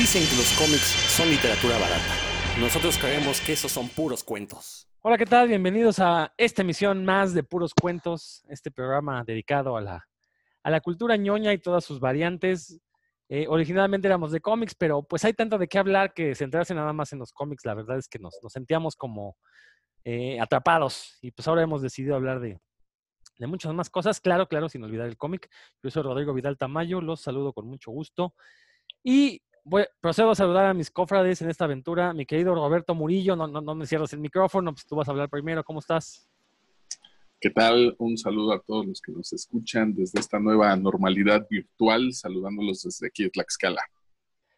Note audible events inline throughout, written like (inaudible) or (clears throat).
Dicen que los cómics son literatura barata. Nosotros creemos que esos son puros cuentos. Hola, ¿qué tal? Bienvenidos a esta emisión más de Puros Cuentos, este programa dedicado a la, a la cultura ñoña y todas sus variantes. Eh, originalmente éramos de cómics, pero pues hay tanto de qué hablar que centrarse nada más en los cómics, la verdad es que nos, nos sentíamos como eh, atrapados y pues ahora hemos decidido hablar de, de muchas más cosas. Claro, claro, sin olvidar el cómic. Yo soy Rodrigo Vidal Tamayo, los saludo con mucho gusto. Y voy, procedo a saludar a mis cofrades en esta aventura. Mi querido Roberto Murillo, no, no, no me cierres el micrófono, pues tú vas a hablar primero. ¿Cómo estás? ¿Qué tal? Un saludo a todos los que nos escuchan desde esta nueva normalidad virtual, saludándolos desde aquí de Tlaxcala.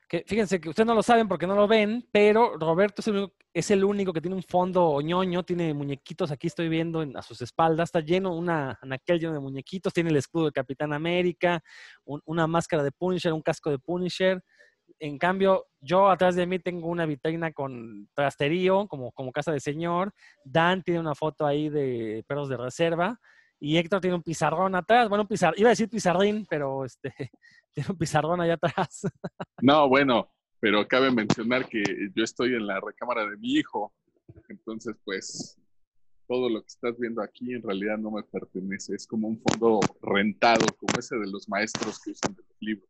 Que, fíjense que ustedes no lo saben porque no lo ven, pero Roberto es el, único, es el único que tiene un fondo ñoño, tiene muñequitos, aquí estoy viendo en, a sus espaldas, está lleno, una anaquel lleno de muñequitos, tiene el escudo de Capitán América, un, una máscara de Punisher, un casco de Punisher. En cambio, yo atrás de mí tengo una vitrina con trasterío, como, como casa de señor. Dan tiene una foto ahí de perros de reserva. Y Héctor tiene un pizarrón atrás. Bueno, un pizar, iba a decir pizarrín, pero este, (laughs) tiene un pizarrón allá atrás. (laughs) No, bueno, pero cabe mencionar que yo estoy en la recámara de mi hijo. Entonces, pues, todo lo que estás viendo aquí en realidad no me pertenece. Es como un fondo rentado, como ese de los maestros que usan de los libros.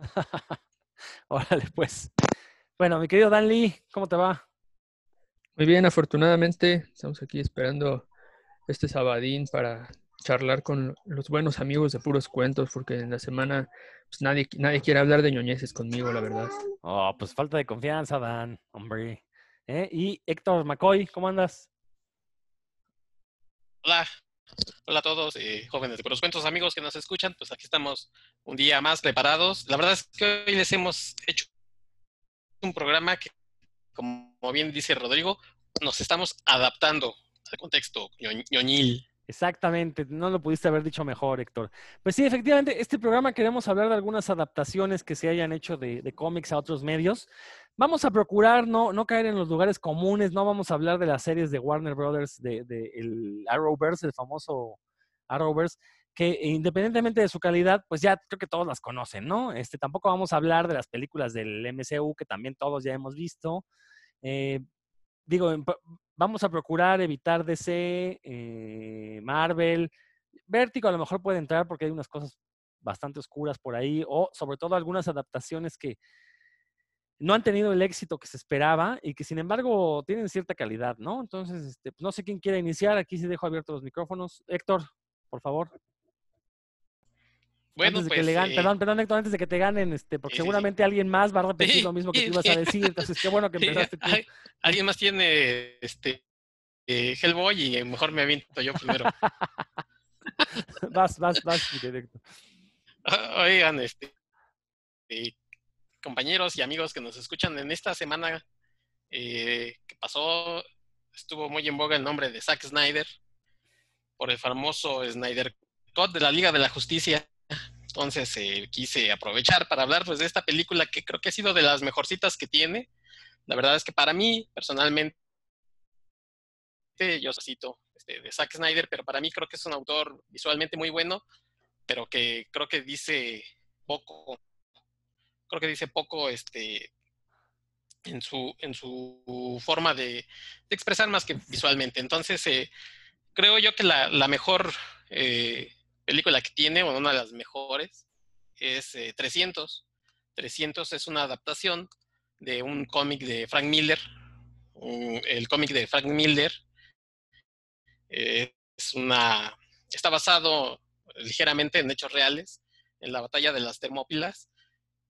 (laughs) (laughs) Órale, pues. Bueno, mi querido Dan Lee, ¿cómo te va? Muy bien, afortunadamente estamos aquí esperando este sabadín para charlar con los buenos amigos de puros cuentos, porque en la semana pues, nadie, nadie quiere hablar de ñoñeces conmigo, la verdad. Oh, pues falta de confianza, Dan, hombre. ¿Eh? Y Héctor McCoy, ¿cómo andas? Hola, hola a todos, eh, jóvenes de puros cuentos, amigos que nos escuchan, pues aquí estamos un día más preparados. La verdad es que hoy les hemos hecho un programa que, como bien dice Rodrigo, nos estamos adaptando al contexto ñoñil. Exactamente, no lo pudiste haber dicho mejor, Héctor. Pues sí, efectivamente, este programa queremos hablar de algunas adaptaciones que se hayan hecho de cómics a otros medios. Vamos a procurar no, no, caer en los lugares comunes, no vamos a hablar de las series de Warner Brothers, de, de el Arrowverse, el famoso Arrowverse, que independientemente de su calidad, pues ya creo que todos las conocen, ¿no? Este, tampoco vamos a hablar de las películas del MCU, que también todos ya hemos visto. Eh, digo, vamos a procurar evitar DC, eh, Marvel, Vértigo a lo mejor puede entrar porque hay unas cosas bastante oscuras por ahí, o sobre todo algunas adaptaciones que no han tenido el éxito que se esperaba y que sin embargo tienen cierta calidad, ¿no? Entonces, este, no sé quién quiere iniciar, aquí sí dejo abiertos los micrófonos. Héctor, por favor. Bueno, antes de pues, que le ganen, eh, perdón, perdón, Héctor, antes de que te ganen, este, porque seguramente alguien más va a repetir lo mismo que tú (laughs) ibas a decir, entonces qué bueno que empezaste tú. ¿Alguien más tiene este eh, Hellboy y mejor me aviento yo primero? (laughs) vas, vas, vas, Héctor. (laughs) Oigan, este, compañeros y amigos que nos escuchan en esta semana eh, que pasó, estuvo muy en boga el nombre de Zack Snyder por el famoso Snyder Cut de la Liga de la Justicia. Entonces eh, quise aprovechar para hablar pues, de esta película que creo que ha sido de las mejorcitas que tiene. La verdad es que para mí, personalmente, yo cito este, de Zack Snyder, pero para mí creo que es un autor visualmente muy bueno, pero que creo que dice poco, creo que dice poco este, en, su, en su forma de, expresar más que visualmente. Entonces, eh, creo yo que la, mejor eh, película que tiene, o una de las mejores, es eh, 300. 300 es una adaptación de un cómic de Frank Miller. El cómic de Frank Miller eh, es una, está basado ligeramente en hechos reales, en la batalla de las Termópilas.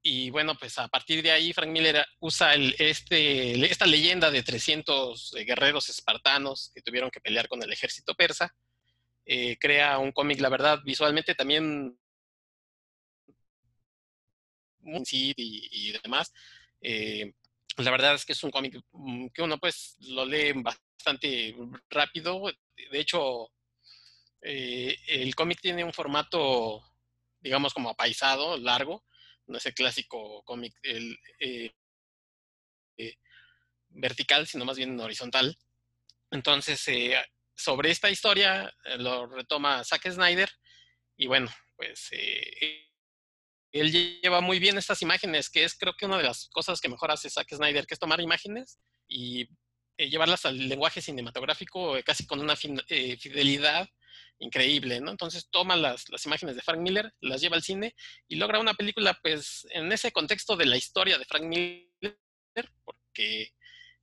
Y bueno, pues a partir de ahí Frank Miller usa el, este, esta leyenda de 300 guerreros espartanos que tuvieron que pelear con el ejército persa. Eh, crea un cómic, la verdad, visualmente también y, y demás. Eh, la verdad es que es un cómic que uno pues lo lee bastante rápido. De hecho, eh, el cómic tiene un formato, digamos, como apaisado, largo. No es el clásico cómic el, eh, eh, vertical, sino más bien horizontal. Entonces, eh, sobre esta historia lo retoma Zack Snyder. Y bueno, pues él lleva muy bien estas imágenes, que es creo que una de las cosas que mejor hace Zack Snyder, que es tomar imágenes y llevarlas al lenguaje cinematográfico casi con una fidelidad increíble, ¿no? Entonces toma las, las, imágenes de Frank Miller, las lleva al cine y logra una película, pues, en ese contexto de la historia de Frank Miller, porque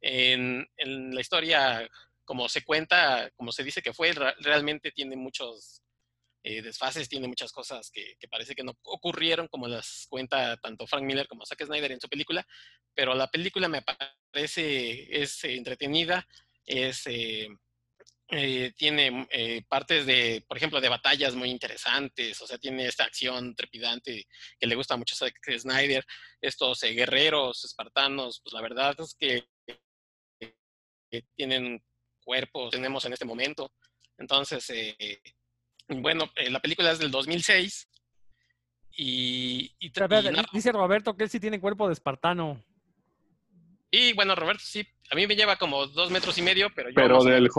en, en la historia, como se cuenta, como se dice que fue, realmente tiene muchos eh, desfases, tiene muchas cosas que, parece que no ocurrieron, como las cuenta tanto Frank Miller como Zack Snyder en su película, pero la película me parece, es eh, entretenida, es, eh, tiene partes de, por ejemplo, de batallas muy interesantes, o sea, tiene esta acción trepidante que le gusta mucho a Zack Snyder, estos guerreros espartanos, pues la verdad es que tienen cuerpos, tenemos en este momento, entonces bueno, eh, la película es del 2006. Y, y, dice Roberto que él sí tiene cuerpo de espartano. Y bueno, Roberto sí, a mí me lleva como dos metros y medio, pero yo. Pero del,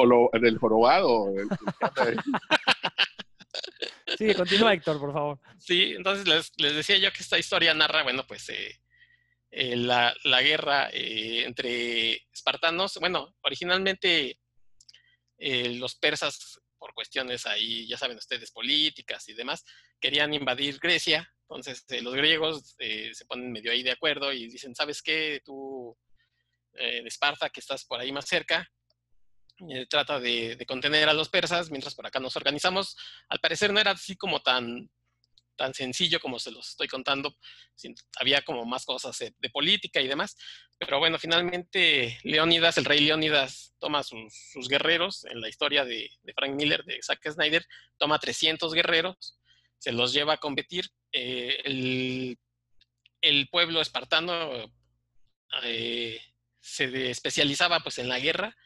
del jorobado. (laughs) sí, continúa, Héctor, por favor. Sí, entonces les, decía yo que esta historia narra, bueno, pues eh, eh, la, guerra entre espartanos. Bueno, originalmente los persas por cuestiones ahí, ya saben ustedes, políticas y demás, querían invadir Grecia. Entonces eh, los griegos eh, se ponen medio ahí de acuerdo y dicen, ¿sabes qué? Tú, eh, de Esparta, que estás por ahí más cerca, trata de, contener a los persas, mientras por acá nos organizamos. Al parecer no era así como tan, tan sencillo como se los estoy contando. Había como más cosas de política y demás. Pero bueno, finalmente Leónidas, el rey Leónidas, toma sus, guerreros en la historia de, Frank Miller, de Zack Snyder, toma 300 guerreros, se los lleva a competir. Eh, el, pueblo espartano eh, se especializaba pues en la guerra,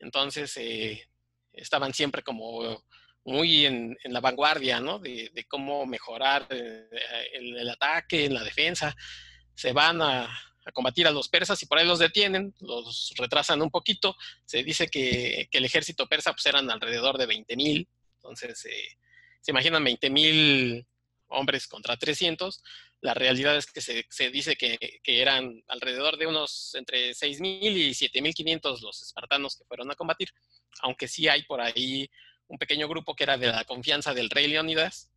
entonces eh, estaban siempre como muy en, la vanguardia, ¿no? De, cómo mejorar el, ataque, en la defensa. Se van a, a combatir a los persas y por ahí los detienen, los retrasan un poquito. Se dice que, el ejército persa pues eran alrededor de 20 mil, entonces eh, se imaginan 20 mil hombres contra 300. La realidad es que se, dice que, eran alrededor de unos entre 6 mil y 7 mil 500 los espartanos que fueron a combatir, aunque sí hay por ahí un pequeño grupo que era de la confianza del rey Leónidas,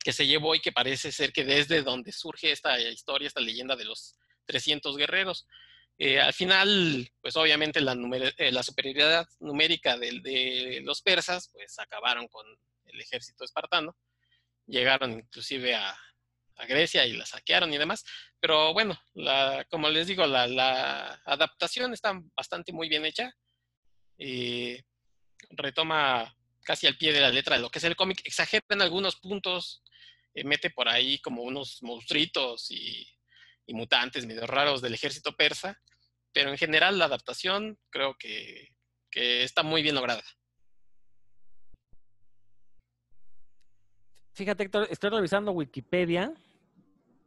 que se llevó y que parece ser que desde donde surge esta historia, esta leyenda de los 300 guerreros. Eh, al final, pues obviamente la, eh, la superioridad numérica de, los persas, pues acabaron con el ejército espartano, llegaron inclusive a, Grecia y la saquearon y demás, pero bueno, la, como les digo, la, adaptación está bastante muy bien hecha, eh, retoma casi al pie de la letra de lo que es el cómic, exagera en algunos puntos, mete por ahí como unos monstruitos y y mutantes medio raros del ejército persa, pero en general la adaptación creo que, está muy bien lograda. Fíjate, Héctor, estoy revisando Wikipedia,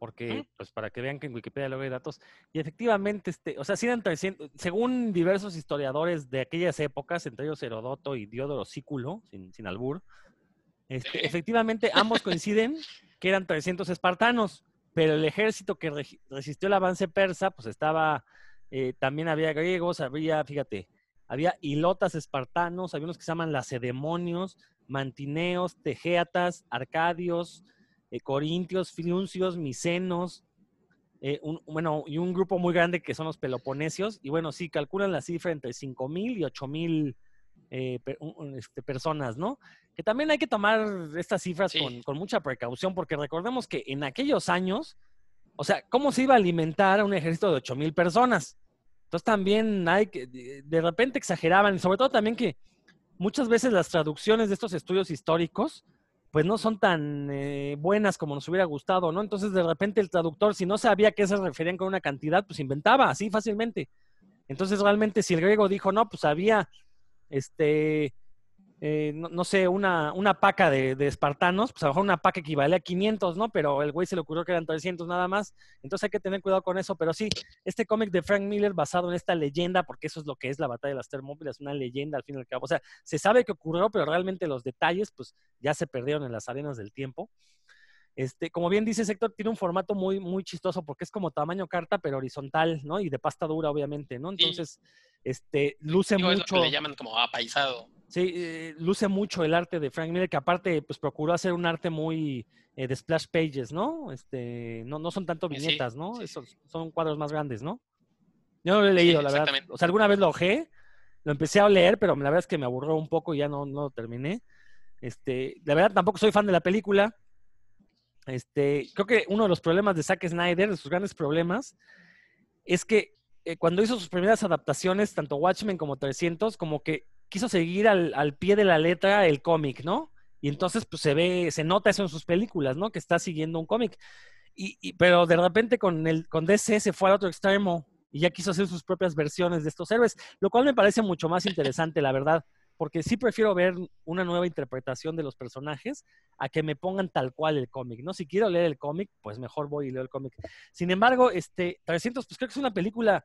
porque, pues, para que vean que en Wikipedia luego hay datos. Y efectivamente, este, o sea, eran 300, según diversos historiadores de aquellas épocas, entre ellos Herodoto y Diodoro Sículo, sin, sin albur, este, efectivamente ambos coinciden que eran 300 espartanos pero el ejército que resistió el avance persa, pues estaba, eh, también había griegos, había, fíjate, había hilotas espartanos, había unos que se llaman lacedemonios, mantineos, tejeatas, arcadios, eh, corintios, friuncios, micenos, eh, bueno, y un grupo muy grande que son los peloponesios, y bueno, sí, calculan la cifra entre 5.000 y 8.000 eh, este, personas, ¿no? Que también hay que tomar estas cifras con, mucha precaución, porque recordemos que en aquellos años, o sea, ¿cómo se iba a alimentar un ejército de 8 mil personas? Entonces también hay que, de repente exageraban, y sobre todo también que muchas veces las traducciones de estos estudios históricos, pues no son tan eh, buenas como nos hubiera gustado, ¿no? Entonces de repente el traductor, si no sabía a qué se referían con una cantidad, pues inventaba así fácilmente. Entonces realmente si el griego dijo, no, pues había este, eh, no, sé, una, una paca de, espartanos, pues a lo mejor una paca equivale a 500, ¿no? Pero el güey se le ocurrió que eran 300 nada más. Entonces hay que tener cuidado con eso. Pero sí, este cómic de Frank Miller basado en esta leyenda, porque eso es lo que es la batalla de las Termópilas, una leyenda al fin y al cabo. O sea, se sabe que ocurrió, pero realmente los detalles, pues ya se perdieron en las arenas del tiempo. Este, como bien dice Héctor, tiene un formato muy, muy chistoso porque es como tamaño carta, pero horizontal, ¿no? Y de pasta dura, obviamente, ¿no? Entonces, este, luce Digo, es lo mucho. que le llaman como apaisado. Sí, eh, luce mucho el arte de Frank Miller, que aparte, pues procuró hacer un arte muy eh, de splash pages, ¿no? Este, no, no son tanto Sí, viñetas, ¿no? sí, Esos son cuadros más grandes, ¿no? Yo no lo he leído, la verdad. O sea, alguna vez lo ojé, lo empecé a leer, pero la verdad es que me aburrió un poco y ya no, no lo terminé. Este, la verdad tampoco soy fan de la película. Este, creo que uno de los problemas de Zack Snyder, de sus grandes problemas, es que eh, cuando hizo sus primeras adaptaciones, tanto Watchmen como 300, como que quiso seguir al, pie de la letra el cómic, ¿no? Y entonces pues se ve, se nota eso en sus películas, ¿no? Que está siguiendo un cómic. Y- pero de repente con, el, con DC se fue al otro extremo y ya quiso hacer sus propias versiones de estos héroes, lo cual me parece mucho más interesante, la verdad, porque sí prefiero ver una nueva interpretación de los personajes a que me pongan tal cual el cómic, ¿no? Si quiero leer el cómic, pues mejor voy y leo el cómic. Sin embargo, este 300, pues creo que es una película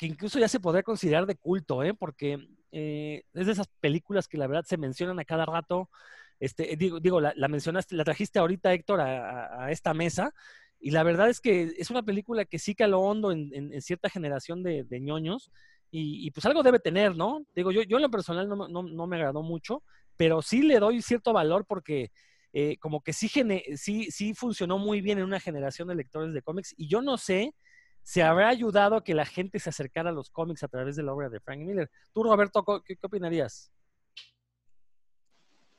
que incluso ya se podría considerar de culto, ¿eh? Porque eh, es de esas películas que la verdad se mencionan a cada rato. Este, digo, digo la, mencionaste, la trajiste ahorita, Héctor, a, esta mesa. Y la verdad es que es una película que sí caló hondo en, en- cierta generación de, ñoños. Y, pues algo debe tener, ¿no? Digo, yo, yo en lo personal no, no, no me agradó mucho, pero sí le doy cierto valor porque eh, como que sí, sí, sí funcionó muy bien en una generación de lectores de cómics. Y yo no sé si habrá ayudado a que la gente se acercara a los cómics a través de la obra de Frank Miller. Tú, Roberto, co- ¿qué, qué opinarías?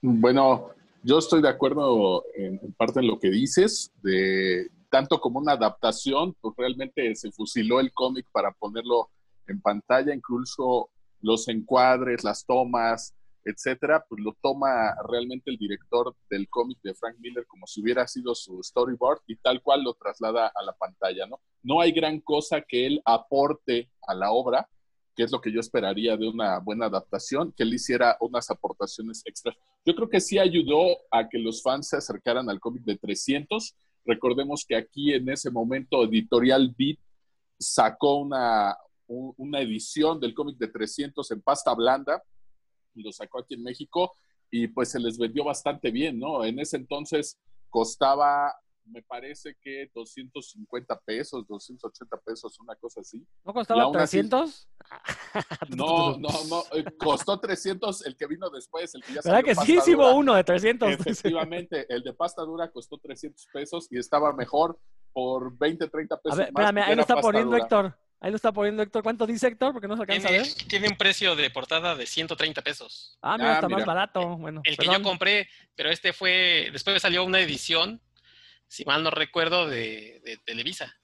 Bueno, yo estoy de acuerdo en, en parte en lo que dices, de tanto como una adaptación, pues realmente se fusiló el cómic para ponerlo en pantalla, incluso los encuadres, las tomas, etcétera, pues lo toma realmente el director del cómic de Frank Miller como si hubiera sido su storyboard y tal cual lo traslada a la pantalla, ¿no? No hay gran cosa que él aporte a la obra, que es lo que yo esperaría de una buena adaptación, que él hiciera unas aportaciones extras. Yo creo que sí ayudó a que los fans se acercaran al cómic de 300. Recordemos que aquí en ese momento Editorial Beat sacó una, un- una edición del cómic de 300 en pasta blanda, lo sacó aquí en México y pues se les vendió bastante bien, ¿no? En ese entonces costaba, me parece que 250 pesos, 280 pesos, una cosa así. ¿No costaba aún así- 300? (laughs) No, no, no, eh, costó 300 el que vino después, el que ya ¿Verdad que sí? Dura. uno de 300. Efectivamente, el de pasta dura costó 300 pesos y estaba mejor por 20, 30 A pesos ver, más. espérame, ahí lo está poniendo dura. Héctor. Ahí lo está poniendo Héctor. ¿Cuánto dice Héctor? Porque no se alcanza a ver. tiene un precio de portada de 130 pesos. Ah, mira, Ah, está más barato. Bueno, El que yo compré, pero este fue, después salió una edición, si mal no recuerdo, de, de Televisa.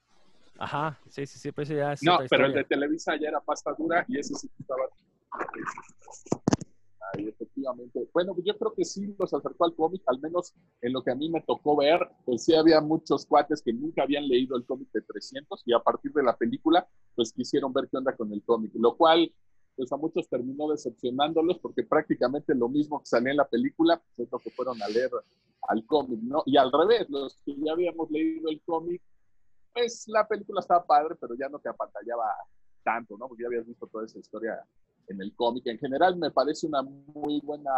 Ajá, sí, sí, sí, pues ya es No, pero el de Televisa ya era pasta dura y ese sí estaba. Ahí, efectivamente. Bueno, yo creo que sí los acercó al cómic, al menos en lo que a mí me tocó ver, pues sí había muchos cuates que nunca habían leído el cómic de 300 y a partir de la película, pues quisieron ver qué onda con el cómic, lo cual, pues a muchos terminó decepcionándolos porque prácticamente lo mismo que salía en la película, pues es lo que fueron a leer al cómic, ¿no? Y al revés, los que ya habíamos leído el cómic, pues la película estaba padre, pero ya no te apantallaba tanto, ¿no? Porque ya habías visto toda esa historia en el cómic. En general me parece una muy buena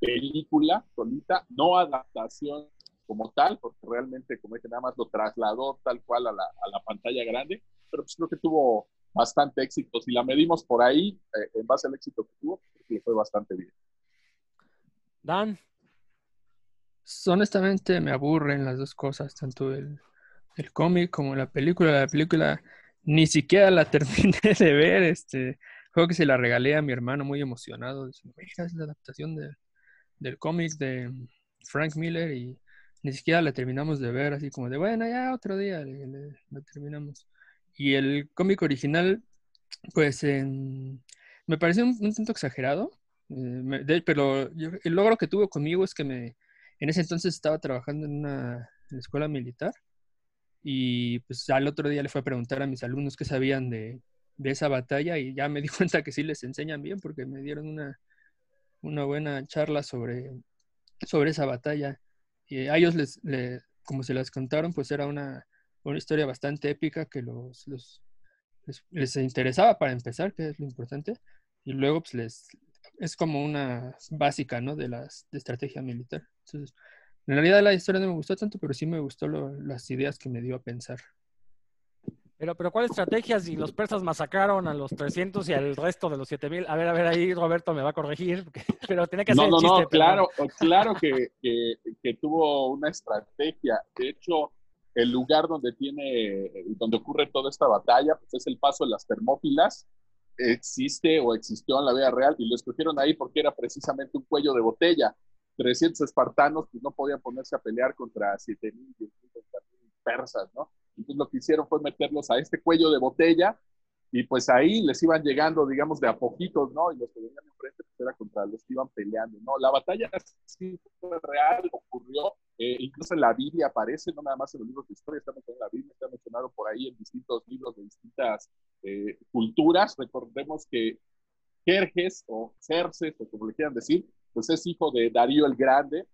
película solita, no adaptación como tal, porque realmente, como dije, nada más lo trasladó tal cual a la, a la pantalla grande, pero pues creo que tuvo bastante éxito. Si la medimos por ahí, eh, en base al éxito que tuvo, creo que le fue bastante bien. Dan, Honestamente me aburren las dos cosas, tanto el, el cómic como la película. La película ni siquiera la (laughs) terminé de ver. Este, creo que se la regalé a mi hermano muy emocionado. Mira, es la adaptación de- del cómic de Frank Miller y ni siquiera la terminamos de ver. Así como de, bueno, ya otro día le- le- la terminamos. Y el cómic original, pues me pareció un, un tanto exagerado. eh, me- de- pero yo- el logro que tuvo conmigo es que me, en ese entonces estaba trabajando en una en la escuela militar y pues al otro día le fue a preguntar a mis alumnos qué sabían de, de esa batalla y ya me di (laughs) cuenta que sí les enseñan bien porque me dieron una, una buena charla sobre, sobre esa batalla. Y a ellos, les, le- como se las contaron, pues era una, una historia bastante épica que los, los- les, les interesaba para empezar, que es lo importante, y luego pues les, es como una básica, ¿no? De las de estrategia militar. Entonces, En realidad la historia no me gustó tanto, pero sí me gustó las ideas que me dio a pensar. Pero, pero ¿cuál estrategia si los persas masacraron a los 300 y al resto de los 7000? A ver, a ver, ahí Roberto me va a corregir, (laughs) pero tenía que hacer No, el no, chiste. no, claro, claro que, que- que tuvo una estrategia. De hecho, el lugar donde tiene, donde ocurre toda esta batalla, pues es el paso de las Termópilas. Existe o existió en la vida real y lo escogieron ahí porque era precisamente un cuello de botella. 300 espartanos pues no podían ponerse a pelear contra 7000, 10.000, 30.000 persas, ¿no? Entonces lo que hicieron fue meterlos a este cuello de botella y pues ahí les iban llegando, digamos, de a poquitos, ¿no? Y los que venían enfrente pues era contra los que iban peleando, ¿no? La batalla sí fue real, ocurrió, eh, incluso en la Biblia aparece, no nada más en los libros de historia, está mencionado en la Biblia, está mencionado por ahí en distintos libros de distintas eh, culturas. Recordemos que Jerjes o Cerces, o como le quieran decir, pues es hijo de Darío el Grande,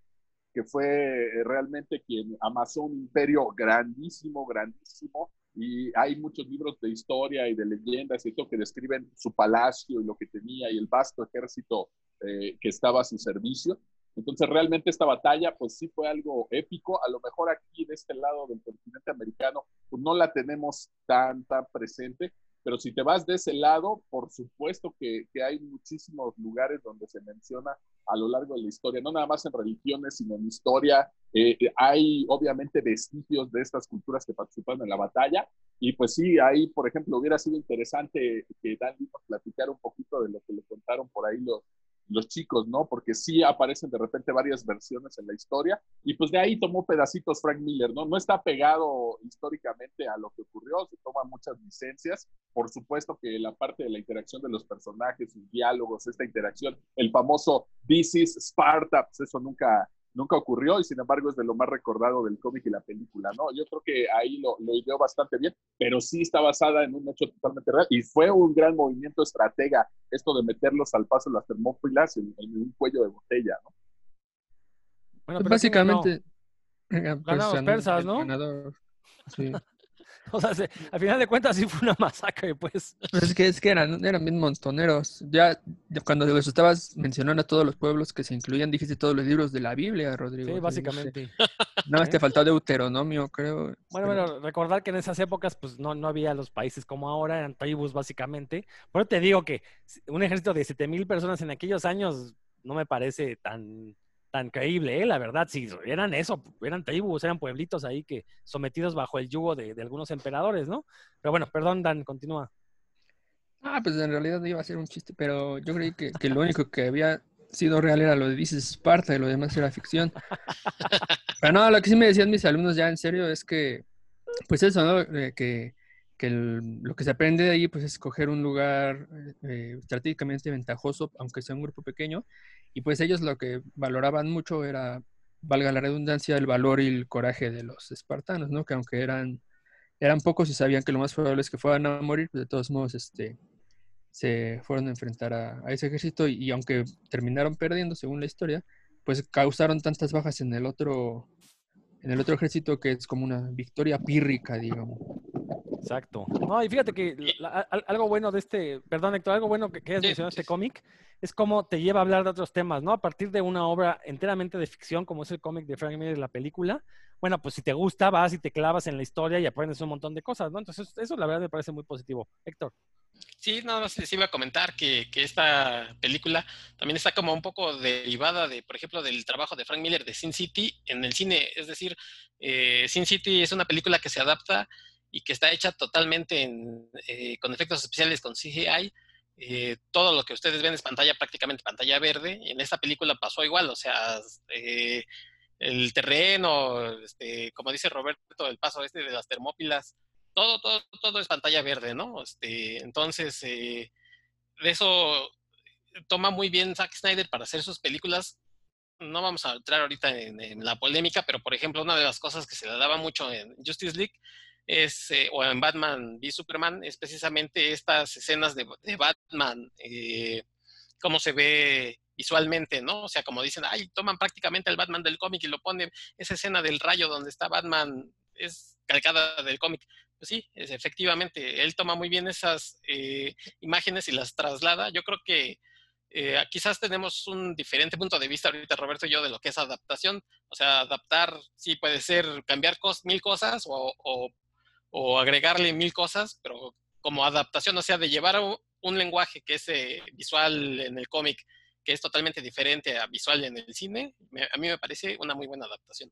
que fue eh, realmente quien amasó un imperio grandísimo, grandísimo, y hay muchos libros de historia y de leyendas y que describen su palacio y lo que tenía y el vasto ejército eh, que estaba a su servicio. Entonces realmente esta batalla pues sí fue algo épico, a lo mejor aquí de este lado del continente americano pues no la tenemos tan, tan presente, pero si te vas de ese lado, por supuesto que, que hay muchísimos lugares donde se menciona a lo largo de la historia, no nada más en religiones, sino en historia. Eh, hay obviamente vestigios de estas culturas que participaron en la batalla. Y pues sí, ahí, por ejemplo, hubiera sido interesante que Dandy nos platicara un poquito de lo que le contaron por ahí los, los chicos, ¿no? Porque sí aparecen de repente varias versiones en la historia. Y pues de ahí tomó pedacitos Frank Miller, ¿no? No está pegado históricamente a lo que ocurrió, se toman muchas licencias. Por supuesto que la parte de la interacción de los personajes, sus diálogos, esta interacción, el famoso This is Sparta, pues eso nunca, nunca ocurrió y sin embargo es de lo más recordado del cómic y la película, ¿no? Yo creo que ahí lo, lo ideó bastante bien, pero sí está basada en un hecho totalmente real y fue un gran movimiento estratega esto de meterlos al paso de las termópilas en, en un cuello de botella, ¿no? Bueno, Pues pero ¿quién ganó? básicamente. (clears throat) pues, Ganaron los ganó persas, ¿no? ganador. Sí. (laughs) O sea, se- al final de cuentas sí fue una masacre, pues. Es que, es que eran, eran bien montoneros. Ya cuando les estabas mencionando a todos los pueblos que se incluían, dijiste todos los libros de la Biblia, Rodrigo. Sí, básicamente. Nada más ¿Eh? te faltó Deuteronomio, creo. Bueno, pero- bueno, recordar que en esas épocas pues no, no había los países como ahora, eran tribus básicamente. Por eso te digo que un ejército de 7000 personas en aquellos años no me parece tan, tan creíble, ¿eh? la verdad. Si eran eso, eran tribus, eran pueblitos ahí que sometidos bajo el yugo de, de algunos emperadores, ¿no? Pero bueno, perdón, Dan, continúa. Ah, pues en realidad iba a ser un chiste, pero yo creí que, que lo único que había sido real era lo de Dices Esparta y lo demás era ficción. (laughs) Pero no, lo que sí me decían mis alumnos ya en serio es que, pues eso, ¿no? Eh, que que el- lo que se aprende de ahí pues es escoger un lugar eh, estratégicamente ventajoso, aunque sea un grupo pequeño, y pues ellos lo que valoraban mucho era, valga la redundancia, el valor y el coraje de los espartanos, ¿no? Que aunque eran, eran pocos y sabían que lo más probable es que fueran a morir, pues de todos modos este, se fueron a enfrentar a, ese ejército y, y aunque terminaron perdiendo, según la historia, pues causaron tantas bajas en el otro, en el otro ejército que es como una victoria pírrica, digamos. Exacto. No, y fíjate que la- al- algo bueno de este, perdón Héctor, algo bueno que, que has mencionado este cómic es cómo te lleva a hablar de otros temas, ¿no? A partir de una obra enteramente de ficción, como es el cómic de Frank Miller, la película, bueno, pues si te gusta, vas y te clavas en la historia y aprendes un montón de cosas, ¿no? Entonces, eso la verdad me parece muy positivo. Héctor. Sí, nada más les iba a comentar que, que esta película también está como un poco derivada de, por ejemplo, del trabajo de Frank Miller de Sin City en el cine. Es decir, eh, Sin City es una película que se adapta y que está hecha totalmente en, eh, con efectos especiales, con CGI. Eh, todo lo que ustedes ven es pantalla, prácticamente pantalla verde. En esta película pasó igual, o sea, eh, el terreno, este, como dice Roberto, el paso este de las termópilas, todo, todo, todo es pantalla verde, ¿no? Este, entonces, eh, de eso toma muy bien Zack Snyder para hacer sus películas. No vamos a entrar ahorita en, en la polémica, pero por ejemplo, una de las cosas que se le daba mucho en Justice League es, eh, o en Batman v Superman, es precisamente estas escenas de, de Batman, eh, se ve visualmente, ¿no? O sea, como dicen, ay, toman prácticamente el Batman del cómic y lo ponen, esa escena del rayo donde está Batman es calcada del cómic. Pues sí, es, efectivamente, él toma muy bien esas eh, imágenes y las traslada. Yo creo que eh, quizás tenemos un diferente punto de vista ahorita, Roberto y yo, de lo que es adaptación. O sea, adaptar sí puede ser cambiar mil cosas o, agregarle mil cosas, pero como adaptación, o sea, de llevar un, lenguaje que es eh, visual en el cómic, que es totalmente diferente a visual en el cine, a mí me parece una muy buena adaptación.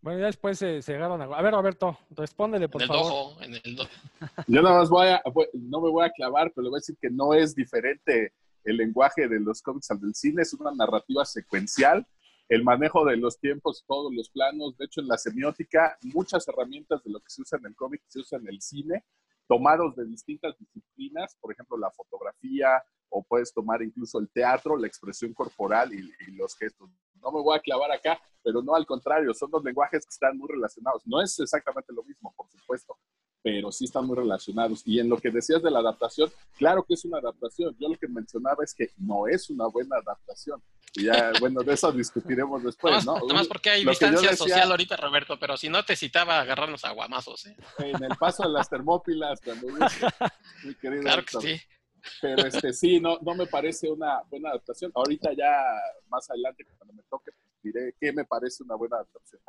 Bueno, ya después se, se llegaron a... A ver, Roberto, respóndele, por en el favor. Dojo, en el dojo. (laughs) Yo nada más voy a, no me voy a clavar, pero le voy a decir que no es diferente el lenguaje de los cómics al del cine, es una narrativa secuencial, el manejo de los tiempos, todos los planos, de hecho en la semiótica, muchas herramientas de lo que se usa en el cómic se usa en el cine, tomados de distintas disciplinas, por ejemplo la fotografía, o puedes tomar incluso el teatro, la expresión corporal y, los gestos. No me voy a clavar acá, pero no al contrario, son dos lenguajes que están muy relacionados. No es exactamente lo mismo, por supuesto, pero sí están muy relacionados. Y en lo que decías de la adaptación, claro que es una adaptación. Yo lo que mencionaba es que no es una buena adaptación. Y ya, (laughs) bueno, de eso discutiremos después, ¿no? Además, porque hay distancia social ahorita, Roberto, pero si no te citaba agarrarnos a guamazos, ¿eh? En el paso de las termópilas, cuando (laughs) mi querido Claro que sí. Pero este sí, no, no me parece una buena adaptación. Ahorita ya más adelante, cuando me toque, diré qué me parece una buena adaptación.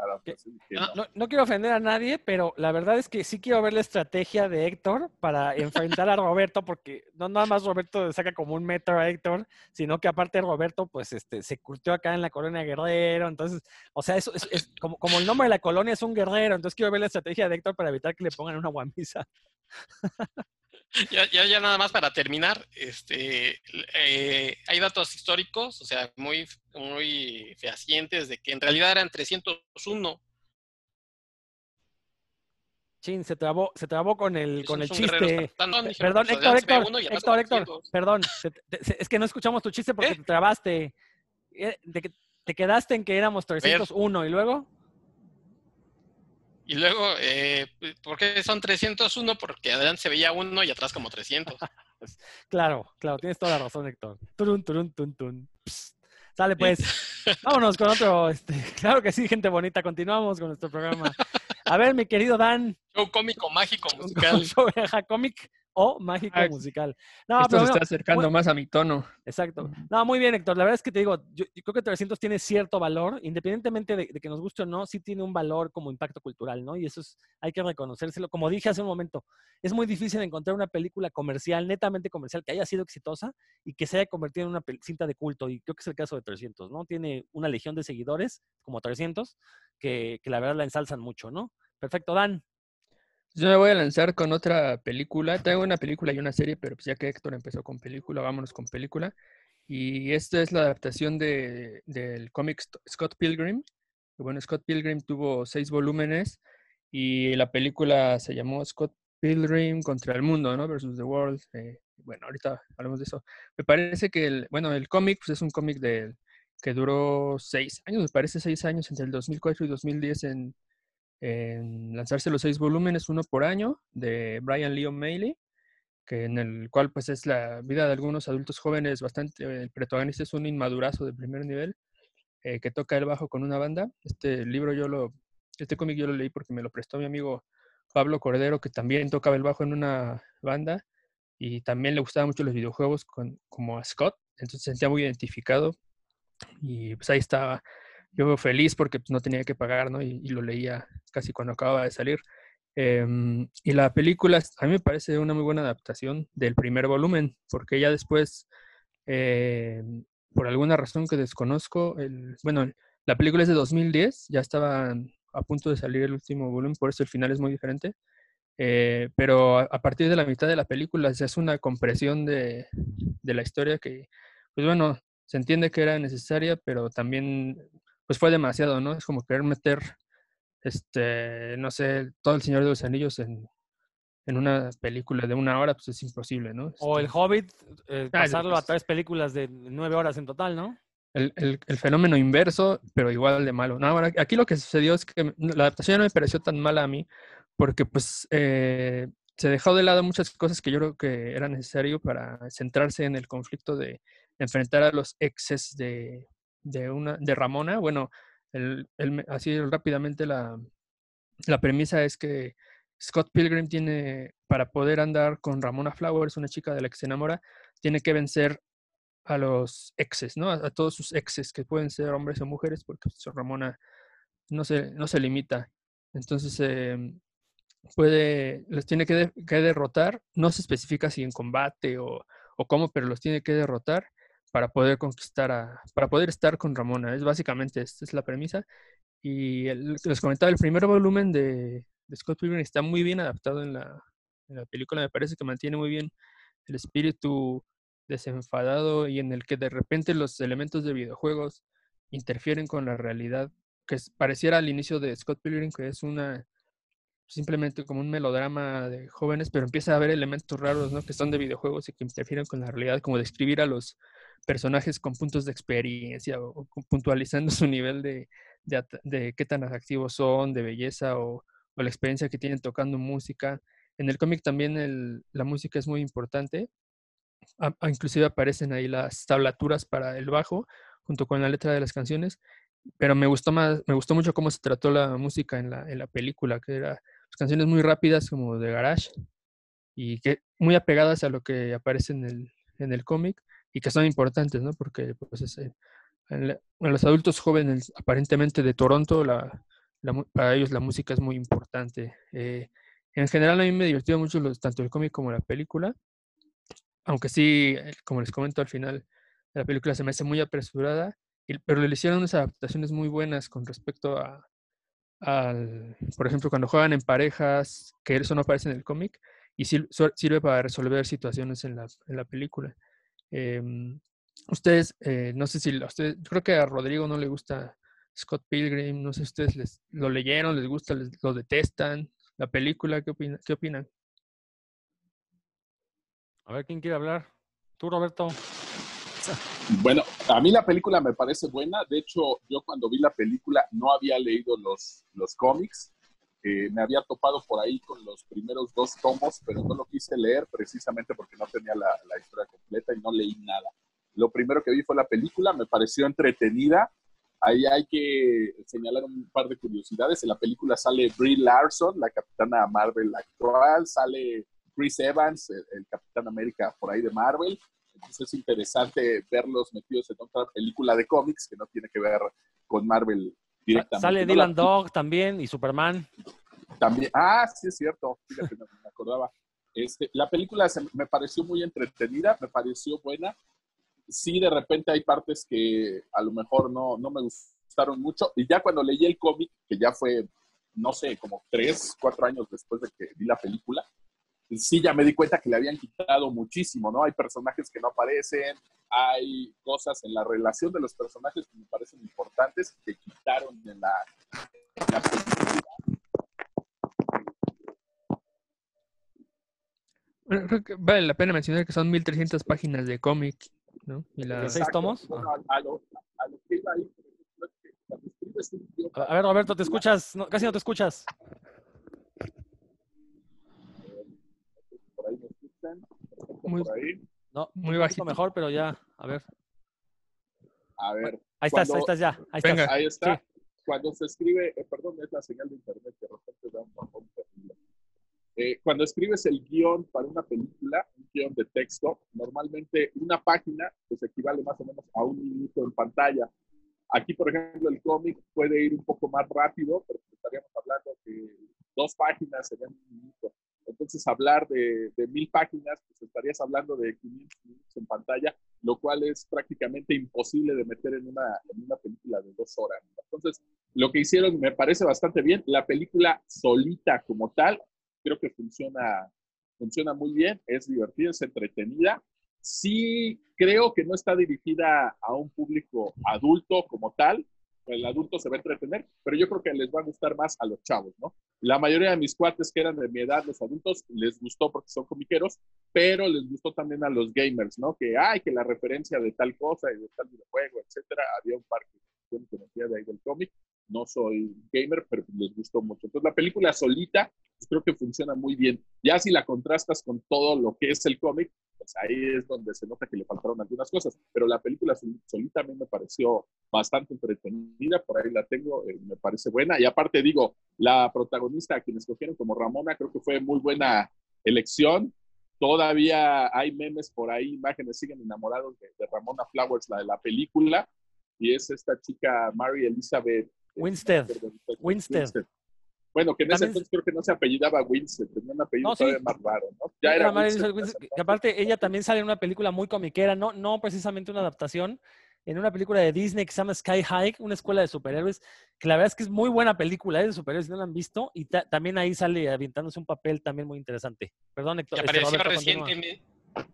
no. quiero ofender a nadie, pero la verdad es que sí quiero ver la estrategia de Héctor para enfrentar a Roberto, porque no nada más Roberto saca como un metro a Héctor, sino que aparte Roberto, pues, este, se curtió acá en la colonia Guerrero. Entonces, o sea, eso es, como, como el nombre de la colonia es un guerrero. Entonces quiero ver la estrategia de Héctor para evitar que le pongan una guamisa. Ya, ya, ya, nada más para terminar, este, eh, hay datos históricos, o sea, muy, muy fehacientes de que en realidad eran 301. Chin, se trabó, se trabó con el, con el chiste. perdón, Héctor, Héctor, Héctor, Héctor, perdón. es que no escuchamos tu chiste porque ¿Eh? te trabaste. Eh, te quedaste en que éramos 301 y luego. Y luego, eh, ¿por qué son 301? Porque adelante se veía uno y atrás como 300. (laughs) claro, claro, tienes toda la razón, Héctor. Turun, turun, tun, tun. Sale pues. Vámonos con otro. Este, (laughs) claro que sí, gente bonita. Continuamos con nuestro programa. (laughs) A ver, mi querido Dan. Show cómico, mágico, musical. (laughs) Show cómic o mágico musical. No, esto se está acercando más a mi tono. Exacto. No, muy bien, Héctor. La verdad es que te digo, yo, creo que 300 tiene cierto valor, independientemente de, que nos guste o no, sí tiene un valor como impacto cultural, ¿no? Y eso es, hay que reconocérselo. Como dije hace un momento, es muy difícil encontrar una película comercial, netamente comercial, que haya sido exitosa y que se haya convertido en una cinta de culto. Y creo que es el caso de 300, ¿no? Tiene una legión de seguidores, como 300, que, la verdad la ensalzan mucho, ¿no? Perfecto, Dan. Yo me voy a lanzar con otra película. Tengo una película y una serie, pero pues ya que Héctor empezó con película, vámonos con película. Y esta es la adaptación de, del cómic Scott Pilgrim. Bueno, Scott Pilgrim tuvo seis volúmenes y la película se llamó Scott Pilgrim contra el mundo, ¿no? Versus the World. Eh, bueno, ahorita hablamos de eso. Me parece que, el, bueno, el cómic pues es un cómic de, que duró seis años, me parece seis años, entre el 2004 y 2010 en, en lanzarse los seis volúmenes, uno por año, de Brian Lee O'Malley, que en el cual pues es la vida de algunos adultos jóvenes bastante, el protagonista es un inmadurazo de primer nivel, eh, que toca el bajo con una banda. Este libro yo lo, este cómic yo lo leí porque me lo prestó mi amigo Pablo Cordero, que también tocaba el bajo en una banda y también le gustaban mucho los videojuegos con, como a Scott, entonces se sentía muy identificado y pues ahí estaba yo feliz porque pues, no tenía que pagar, ¿no? Y, lo leía casi cuando acababa de salir. Em, y la película a mí me parece una muy buena adaptación del primer volumen, porque ya después, eh, por alguna razón que desconozco, el, bueno, la película es de 2010, ya estaba a punto de salir el último volumen, por eso el final es muy diferente. Eh, pero a, partir de la mitad de la película se hace una compresión de, de la historia que, pues bueno, se entiende que era necesaria, pero también pues fue demasiado, ¿no? Es como querer meter, este, no sé, todo el Señor de los Anillos en, en una película de una hora, pues es imposible, ¿no? O el este Hobbit, eh, ah, pasarlo a tres películas de nueve horas en total, ¿no? El, el, el, fenómeno inverso, pero igual de malo. No, aquí lo que sucedió es que la adaptación no me pareció tan mala a mí, porque pues eh, se dejó de lado muchas cosas que yo creo que era necesario para centrarse en el conflicto de enfrentar a los exes de, de, una, de Ramona, bueno, el, así rápidamente la, la premisa es que Scott Pilgrim tiene, para poder andar con Ramona Flowers, una chica de la que se enamora, tiene que vencer a los exes, ¿no? A, todos sus exes, que pueden ser hombres o mujeres, porque Ramona no se, no se limita. Entonces, em, puede, los tiene que, que, derrotar, no se especifica si en combate o, o, cómo, pero los tiene que derrotar para poder conquistar a, para poder estar con Ramona. Es básicamente, esta es la premisa. Y les comentaba, el primer volumen de, de Scott Pilgrim está muy bien adaptado en la, en la película, me parece que mantiene muy bien el espíritu desenfadado y en el que de repente los elementos de videojuegos interfieren con la realidad, que pareciera al inicio de Scott Pilgrim, que es una simplemente como un melodrama de jóvenes, pero empieza a haber elementos raros, ¿no? Que son de videojuegos y que interfieren con la realidad, como describir a los personajes con puntos de experiencia o, puntualizando (laughs) su nivel de, de, qué tan atractivos son, de belleza o, la experiencia que tienen tocando música. En el cómic también la música es muy importante inclusive aparecen ahí las tablaturas para el bajo junto con la letra de las canciones, pero me gustó más, me gustó mucho cómo se trató la música en la, en la película, que eran canciones muy rápidas como de garage y que muy apegadas a lo que aparece en el, en el cómic y que son importantes, ¿no? Porque pues, es, eh, los adultos jóvenes aparentemente de Toronto, para ellos la música es muy importante. Eh, en general a mí me divirtió mucho tanto el cómic como la película aunque sí, eh, como les comento al final, la película se me hace muy apresurada, pero le hicieron unas adaptaciones muy buenas con respecto a, por ejemplo, cuando juegan en parejas, que eso no aparece en el cómic, y sirve para resolver situaciones en la, en la película. Em, ustedes, eh, no sé si, ustedes, creo que a Rodrigo no le gusta Scott Pilgrim, no sé si ustedes les, lo leyeron, les gusta, les, lo detestan, la película, ¿qué, ¿qué opinan? A ver, ¿quién quiere hablar? Tú, Roberto. Bueno, a mí la película me parece buena. De hecho, yo cuando vi la película no había leído los, los cómics. Me había topado por ahí con los primeros dos tomos, pero no lo quise leer precisamente porque no tenía la, la historia completa y no leí nada. Lo primero que vi fue la película, me pareció entretenida. Ahí hay que señalar un par de curiosidades. En la película sale Brie Larson, la capitana Marvel actual, sale Chris Evans, el, Capitán América por ahí de Marvel. Entonces es interesante verlos metidos en otra película de cómics que no tiene que ver con Marvel directamente. Sale Dylan Dog también y Superman. También, ah, sí es cierto, fíjate, no me acordaba. Este, la película me pareció muy entretenida, me pareció buena. Sí, de repente hay partes que a lo mejor no, no me gustaron mucho. Y ya cuando leí el cómic, que ya fue, no sé, como tres, cuatro años después de que vi la película, sí ya me di cuenta que le habían quitado muchísimo, ¿no? Hay personajes que no aparecen, hay cosas en la relación de los personajes que me parecen importantes que quitaron en la, película. creo que vale la pena mencionar que son 1300 páginas de cómic, ¿no? Y la... ¿Seis tomos? a, lo, que iba ahí, a ver, Roberto, te escuchas, casi no te escuchas. Muy, No, muy bajito mejor, pero ya, a ver. A ver. Ahí estás, ahí estás ya. Ahí, Venga. ahí está. Cuando se escribe, eh, perdón, es la señal de internet que de repente da un bajón eh, cuando escribes el guion para una película, un guion de texto, normalmente una página pues equivale más o menos a un minuto en pantalla. Aquí, por ejemplo, el cómic puede ir un poco más rápido, pero estaríamos hablando de dos páginas serían un minuto. Entonces, hablar de, mil páginas, pues estarías hablando de 500 minutos en pantalla, lo cual es prácticamente imposible de meter en una, en una película de dos horas. Entonces, lo que hicieron me parece bastante bien. La película solita como tal, creo que funciona, funciona muy bien, es divertida, es entretenida. Sí, creo que no está dirigida a un público adulto como tal, el adulto se va a entretener, pero yo creo que les va a gustar más a los chavos, ¿no? La mayoría de mis cuates que eran de mi edad, los adultos, les gustó porque son comiqueros, pero les gustó también a los gamers, ¿no? Que, hay que la referencia de tal cosa y de tal videojuego, etcétera, había un par que yo no conocía de ahí del cómic, no soy gamer, pero les gustó mucho. Entonces, la película solita, pues, creo que funciona muy bien. Ya si la contrastas con todo lo que es el cómic, pues ahí es donde se nota que le faltaron algunas cosas. Pero la película solita a mí me pareció bastante entretenida, por ahí la tengo, eh, me parece buena. Y aparte, digo, la protagonista a quien escogieron como Ramona, creo que fue muy buena elección. todavía hay memes por ahí, imágenes, siguen enamorados de, de Ramona Flowers, la de la película, y es esta chica Mary Elizabeth. Winstead. Winstead. Bueno, que en ese entonces creo que no se apellidaba Winstead, tenía un apellido No, sí. todavía más raro, ¿no? Ya Era era Mary Winstead. Elizabeth Winstead, que aparte, ella también sale en una película muy comiquera, no, no precisamente una adaptación, en una película de Disney que se llama Sky High, una escuela de superhéroes, que la verdad es que es muy buena película ¿eh? de superhéroes, si no la han visto, y ta- también ahí sale avientándose un papel también muy interesante. Perdón, Héctor. Este, apareció, recientemente,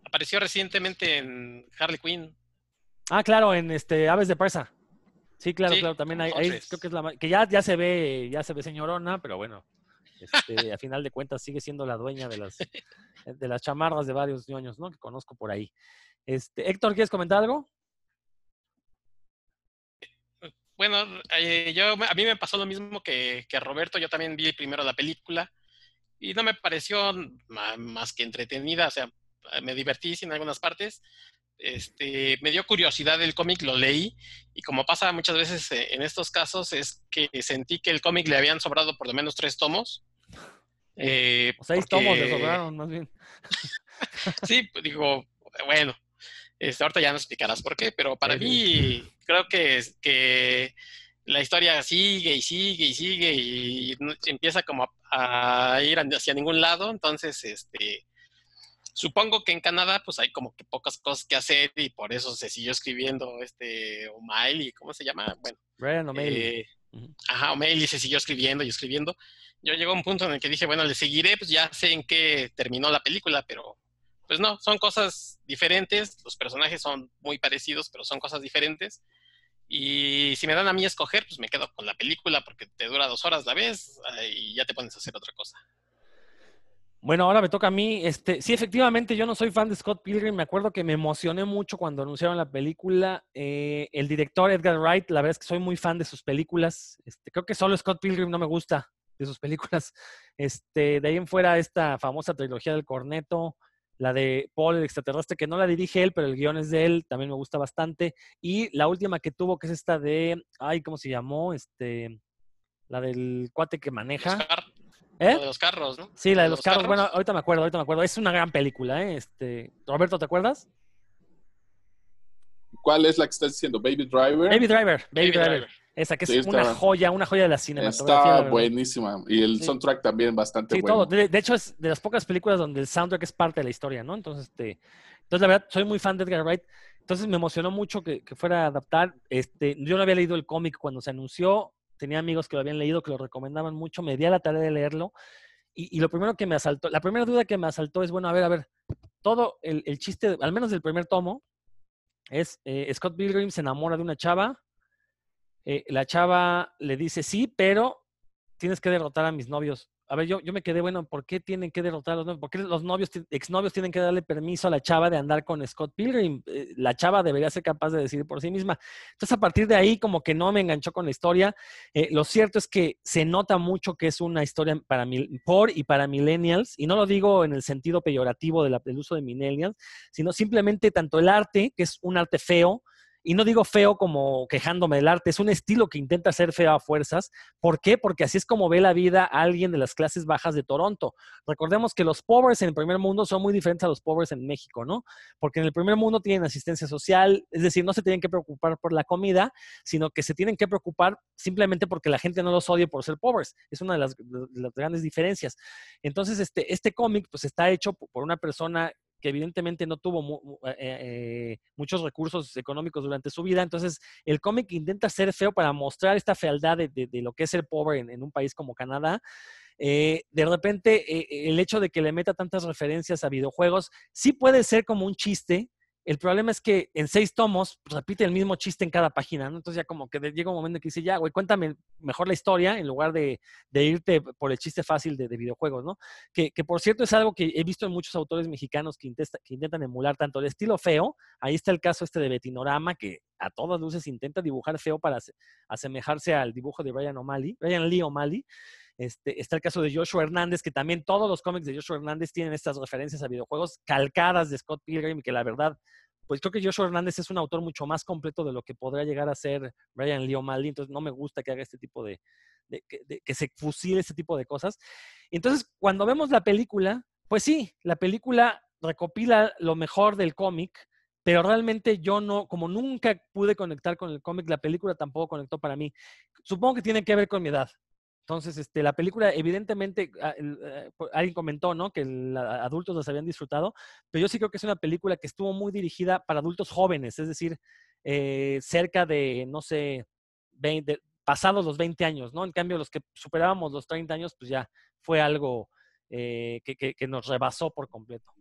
apareció recientemente en Harley Quinn. Ah, claro, en este Aves de Presa. Sí, claro, Sí, claro, también hay, creo que es la que ya, ya se ve, ya se ve señorona, pero bueno, este, a final de cuentas sigue siendo la dueña de las (laughs) de las chamarras de varios ñoños, ¿no? Que conozco por ahí. Este, Héctor, ¿quieres comentar algo? Bueno, eh, yo, a mí me pasó lo mismo que, que a Roberto. Yo también vi primero la película y no me pareció más que entretenida. O sea, me divertí en algunas partes. Este, me dio curiosidad el cómic, lo leí y como pasa muchas veces eh, en estos casos es que sentí que el cómic le habían sobrado por lo menos tres tomos. Eh, O seis tomos le sobraron, más bien. (laughs) Sí, pues, digo, bueno, este, ahorita ya nos explicarás por qué, pero para Sí, mí creo que, es- que la historia sigue y sigue y sigue y empieza como a, a ir hacia ningún lado, entonces, este, supongo que en Canadá pues hay como que pocas cosas que hacer y por eso se siguió escribiendo este O'Malley, ¿cómo se llama? Bueno, Brian O'Malley. eh. Ajá, O'Malley se siguió escribiendo y escribiendo. Yo llegó a un punto en el que dije, bueno, le seguiré, pues ya sé en qué terminó la película, pero pues no, son cosas diferentes, los personajes son muy parecidos, pero son cosas diferentes. Y si me dan a mí a escoger, pues me quedo con la película porque te dura dos horas la vez ah, y ya te pones a hacer otra cosa. Bueno, ahora me toca a mí. Este, sí, efectivamente, yo no soy fan de Scott Pilgrim. Me acuerdo que me emocioné mucho cuando anunciaron la película. Eh, el director Edgar Wright, la verdad es que soy muy fan de sus películas. Este, creo que solo Scott Pilgrim no me gusta de sus películas. (laughs) Este, de ahí en fuera, esta famosa trilogía del corneto, la de Paul el extraterrestre, que no la dirige él, pero el guion es de él, también me gusta bastante. Y la última que tuvo, que es esta de, ay, ¿cómo se llamó? Este, la del cuate que maneja. ¿Eh? lo de los carros, ¿no? Sí, la de ¿De los los carros. carros? Bueno, ahorita me acuerdo, ahorita me acuerdo. Es una gran película, ¿eh? Este, Roberto, ¿te acuerdas? ¿Cuál es la que estás diciendo? Baby Driver. Baby Driver, Baby, Baby Driver. Driver. Esa que es Sí, una joya, una joya de la cinematografía. Está la buenísima. Y el Sí. soundtrack también bastante Sí, bueno. todo. De, de hecho, es de las pocas películas donde el soundtrack es parte de la historia, ¿no? Entonces, este, entonces la verdad, soy muy fan de Edgar Wright. Entonces me emocionó mucho que, que fuera a adaptar. Este, yo no había leído el cómic cuando se anunció. Tenía amigos que lo habían leído, que lo recomendaban mucho. Me di a la tarea de leerlo. Y, lo primero que me asaltó, la primera duda que me asaltó es, bueno, a ver, a ver, todo el, el chiste, al menos del primer tomo, es eh, Scott Pilgrim se enamora de una chava. eh, la chava le dice sí, pero tienes que derrotar a mis novios. A ver, yo, yo me quedé, bueno, ¿por qué tienen que derrotar a los novios? ¿Por qué los novios, exnovios tienen que darle permiso a la chava de andar con Scott Pilgrim? Eh, La chava debería ser capaz de decidir por sí misma. Entonces, a partir de ahí, como que no me enganchó con la historia. Eh, lo cierto es que se nota mucho que es una historia para mil- por y para millennials, y no lo digo en el sentido peyorativo del uso de millennials, sino simplemente tanto el arte, que es un arte feo, y no digo feo como quejándome del arte, es un estilo que intenta ser feo a fuerzas. ¿Por qué? Porque así es como ve la vida alguien de las clases bajas de Toronto. Recordemos que los pobres en el primer mundo son muy diferentes a los pobres en México, ¿no? Porque en el primer mundo tienen asistencia social, es decir, no se tienen que preocupar por la comida, sino que se tienen que preocupar simplemente porque la gente no los odie por ser pobres. Es una de las, de las grandes diferencias. Entonces, este, este cómic pues está hecho po- por una persona que evidentemente no tuvo mu- eh, eh, muchos recursos económicos durante su vida. Entonces, el cómic intenta ser feo para mostrar esta fealdad de, lo que es ser pobre en, un país como Canadá. Eh, de repente, eh, el hecho de que le meta tantas referencias a videojuegos, sí puede ser como un chiste. El problema es que en seis tomos pues, repite el mismo chiste en cada página, ¿no? Entonces ya como que llega un momento en que dice, ya, güey, cuéntame mejor la historia en lugar de, irte por el chiste fácil de, de videojuegos, ¿no? Que, por cierto es algo que he visto en muchos autores mexicanos que, intentan emular tanto el estilo feo, ahí está el caso este de Betinorama, que a todas luces intenta dibujar feo para ase- asemejarse al dibujo de Brian O'Malley, Brian Lee O'Malley. Este, está el caso de Joshua Hernández, que también todos los cómics de Joshua Hernández tienen estas referencias a videojuegos calcadas de Scott Pilgrim, que la verdad, pues creo que Joshua Hernández es un autor mucho más completo de lo que podría llegar a ser Brian Lee O'Malley, entonces no me gusta que haga este tipo de, de- que se fusile este tipo de cosas. Entonces, cuando vemos la película, pues sí, la película recopila lo mejor del cómic, pero realmente yo no, como nunca pude conectar con el cómic, la película tampoco conectó para mí. Supongo que tiene que ver con mi edad. Entonces, este, la película, evidentemente, ah, eh, alguien comentó, ¿no? Que los adultos las habían disfrutado, pero yo sí creo que es una película que estuvo muy dirigida para adultos jóvenes, es decir, eh, cerca de, no sé, 20, pasados los 20 años, ¿no? En cambio, los que superábamos los 30 años, pues ya fue algo eh, que, que- que nos rebasó por completo.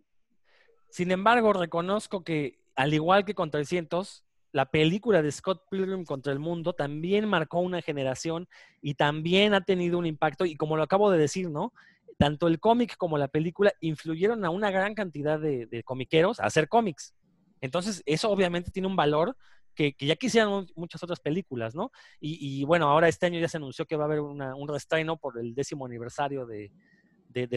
Sin embargo, reconozco que, al igual que con 300, la película de Scott Pilgrim contra el mundo también marcó una generación y también ha tenido un impacto. Y como lo acabo de decir, ¿no? Tanto el cómic como la película influyeron a una gran cantidad de, comiqueros a hacer cómics. Entonces, eso obviamente tiene un valor que, ya quisieran mu- muchas otras películas, ¿no? Y, y, bueno, ahora este año ya se anunció que va a haber una- un reestreno por el décimo aniversario de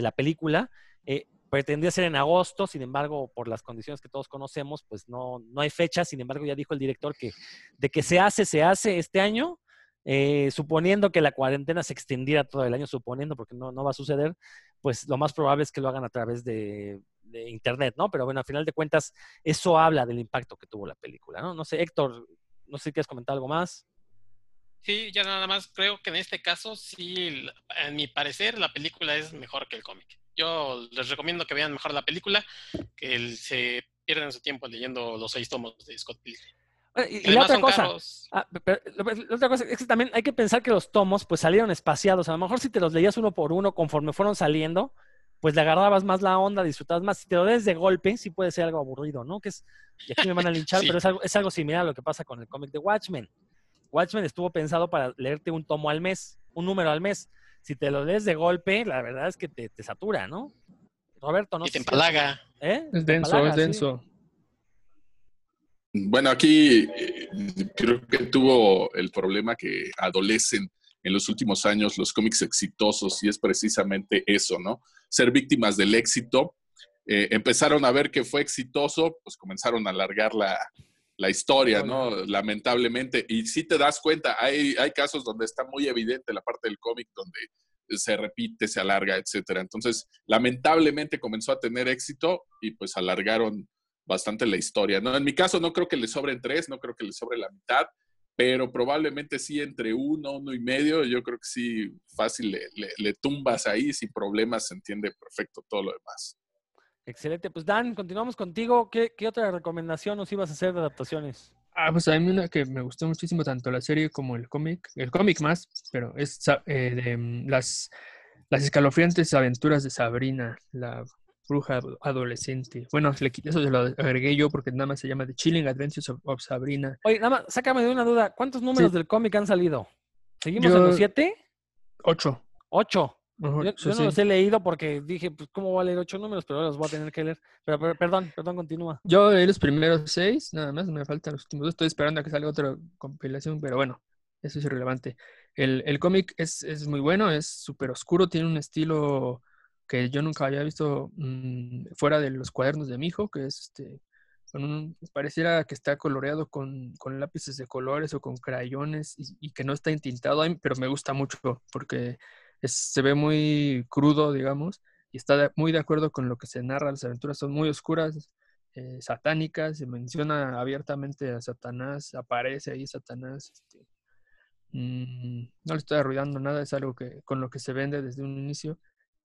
la película. Eh, pretendía ser en agosto, sin embargo, por las condiciones que todos conocemos, pues no, no hay fecha. Sin embargo, ya dijo el director que de que se hace, se hace este año, eh, suponiendo que la cuarentena se extendiera todo el año, suponiendo, porque no, no va a suceder, pues lo más probable es que lo hagan a través de, de internet, ¿no? Pero bueno, a final de cuentas, eso habla del impacto que tuvo la película, ¿no? No sé, Héctor, no sé si quieres comentar algo más. Sí, ya nada más creo que en este caso, sí, en mi parecer, la película es mejor que el cómic. Yo les recomiendo que vean mejor la película, que se pierden su tiempo leyendo los seis tomos de Scott Pilgrim. Bueno, Y, la otra cosa. Ah, pe- pero la otra cosa es que también hay que pensar que los tomos pues salieron espaciados. A lo mejor si te los leías uno por uno conforme fueron saliendo, pues le agarrabas más la onda, disfrutabas más. Si te lo lees de golpe, sí puede ser algo aburrido, ¿no? Que es, y aquí me van a linchar, (laughs) Sí. pero es algo, es algo similar a lo que pasa con el cómic de Watchmen. Watchmen estuvo pensado para leerte un tomo al mes, un número al mes. Si te lo lees de golpe, la verdad es que te, te satura, ¿no? Roberto, no y te empalaga. ¿Eh? Es denso, empalaga, es sí. denso. Bueno, aquí eh, creo que tuvo el problema que adolecen en los últimos años los cómics exitosos y es precisamente eso, ¿no? Ser víctimas del éxito. Eh, empezaron a ver que fue exitoso, pues comenzaron a alargar la, la historia, ¿no? Lamentablemente. Y si te das cuenta, hay, hay casos donde está muy evidente la parte del cómic donde se repite, se alarga, etcétera. Entonces, lamentablemente comenzó a tener éxito y pues alargaron bastante la historia. ¿no? En mi caso no creo que le sobren tres, no creo que le sobre la mitad, pero probablemente sí entre uno, uno y medio, yo creo que sí fácil le, le- le tumbas ahí sin problemas, se entiende perfecto todo lo demás. Excelente. Pues Dan, continuamos contigo. ¿Qué, qué otra recomendación nos ibas a hacer de adaptaciones? Ah, pues a mí una que me gustó muchísimo, tanto la serie como el cómic, el cómic más, pero es eh, de mm, las, las escalofriantes aventuras de Sabrina, la bruja ado- adolescente. Bueno, eso se lo agregué yo porque nada más se llama The Chilling Adventures of, of Sabrina. Oye, nada más, sácame de una duda. ¿Cuántos números del cómic han salido? ¿Seguimos en los siete? Ocho. Ocho. Yo, sí, yo no sí. los he leído porque dije, pues, ¿cómo voy a leer ocho números? Pero ahora los voy a tener que leer. Pero, pero, perdón, perdón, continúa. Yo leí los primeros seis, nada más, me faltan los últimos dos. Estoy esperando a que salga otra compilación, pero bueno, eso es irrelevante. El, el cómic es, es muy bueno, es súper oscuro, tiene un estilo que yo nunca había visto mm, fuera de los cuadernos de mi hijo, que es este, con un- pareciera que está coloreado con, con lápices de colores o con crayones y, y que no está intintado, Ay, pero me gusta mucho porque es- se ve muy crudo, digamos, y está de- muy de acuerdo con lo que se narra. Las aventuras son muy oscuras, eh, satánicas, se menciona abiertamente a Satanás, aparece ahí Satanás. este, mm, no le estoy arruinando nada, es algo que con lo que se vende desde un inicio.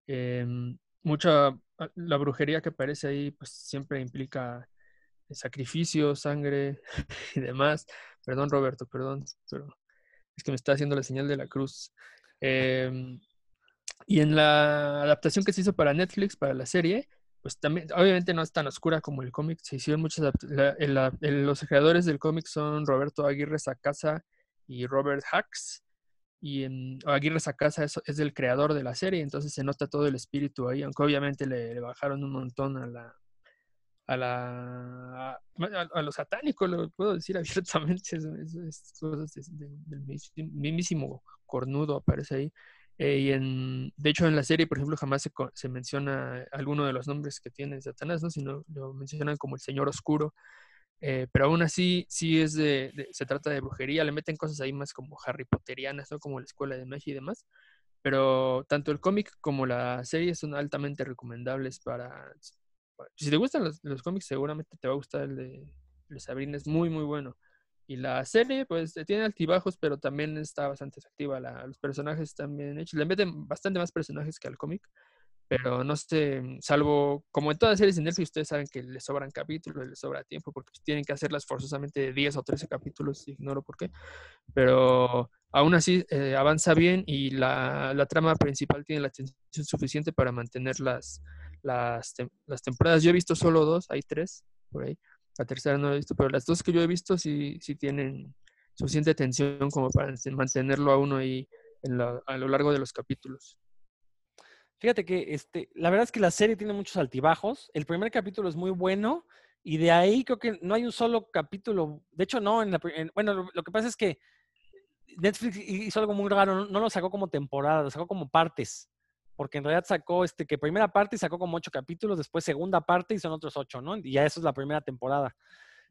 Em, mucha, ah, la brujería que aparece ahí, pues siempre implica sacrificio, sangre (laughs) y demás. Perdón, Roberto, perdón, pero es que me está haciendo la señal de la cruz. (laughs) Em, y en la adaptación que se hizo para Netflix, para la serie, pues también, obviamente no es tan oscura como el cómic, se hicieron muchas la- la- los creadores del cómic son Roberto Aguirre Sacasa y Robert Hacks. Y Aguirre Sacasa es, es el creador de la serie, entonces se nota todo el espíritu ahí, aunque obviamente le, bajaron un montón a la a la a, a lo satánico, lo puedo decir (laughs) abiertamente, es, es- cosas de- de- del mismísimo cornudo aparece ahí. Eh, de hecho, en la serie, por ejemplo, jamás se, se menciona alguno de los nombres que tiene Satanás, ¿no? Sino lo mencionan como el Señor Oscuro. Eh, pero aún así, sí es de, se trata de brujería, le meten cosas ahí más como Harry Potterianas, ¿no? Como la escuela de magia y demás. Pero tanto el cómic como la serie son altamente recomendables para, si te gustan los, los cómics, seguramente te va a gustar el de, el de Sabrina, es muy, muy bueno. Y la serie, pues, tiene altibajos, pero también está bastante efectiva. La- los personajes están bien hechos. Le meten bastante más personajes que al cómic. Pero no sé, salvo, como en todas las series de Netflix, ustedes saben que les sobran capítulos, les sobra tiempo, porque tienen que hacerlas forzosamente de 10 o 13 capítulos, ignoro por qué. Pero aún así eh, avanza bien y la, la trama principal tiene la atención suficiente para mantener las, las, las temporadas. Yo he visto solo dos, hay tres por ahí. La tercera no la he visto, pero las dos que yo he visto sí, sí tienen suficiente tensión como para mantenerlo a uno ahí a lo largo de los capítulos. Fíjate que este, la verdad es que la serie tiene muchos altibajos. El primer capítulo es muy bueno y de ahí creo que no hay un solo capítulo. De hecho, no. En la, en- bueno, lo, que pasa es que Netflix hi- hizo algo muy raro. No lo sacó como temporada, lo sacó como partes. Porque en realidad sacó este, que primera parte y sacó como ocho capítulos, después segunda parte y son otros ocho, ¿no? Y ya eso es la primera temporada.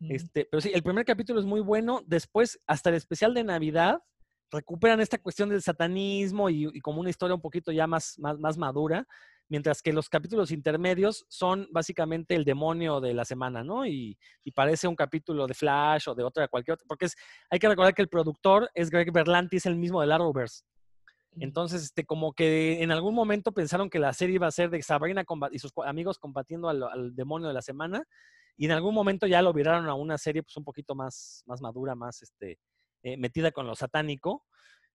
Este, pero sí, el primer capítulo es muy bueno. Después, hasta el especial de Navidad, recuperan esta cuestión del satanismo y, y como una historia un poquito ya más, más, más madura, mientras que los capítulos intermedios son básicamente el demonio de la semana, ¿no? Y, y parece un capítulo de Flash o de otra, cualquier otro, porque es, hay que recordar que el productor es Greg Berlanti, es el mismo del Arrowverse. Entonces, este, como que en algún momento pensaron que la serie iba a ser de Sabrina y sus amigos combatiendo al, al demonio de la semana, y en algún momento ya lo viraron a una serie pues un poquito más, más madura, más este, eh, metida con lo satánico.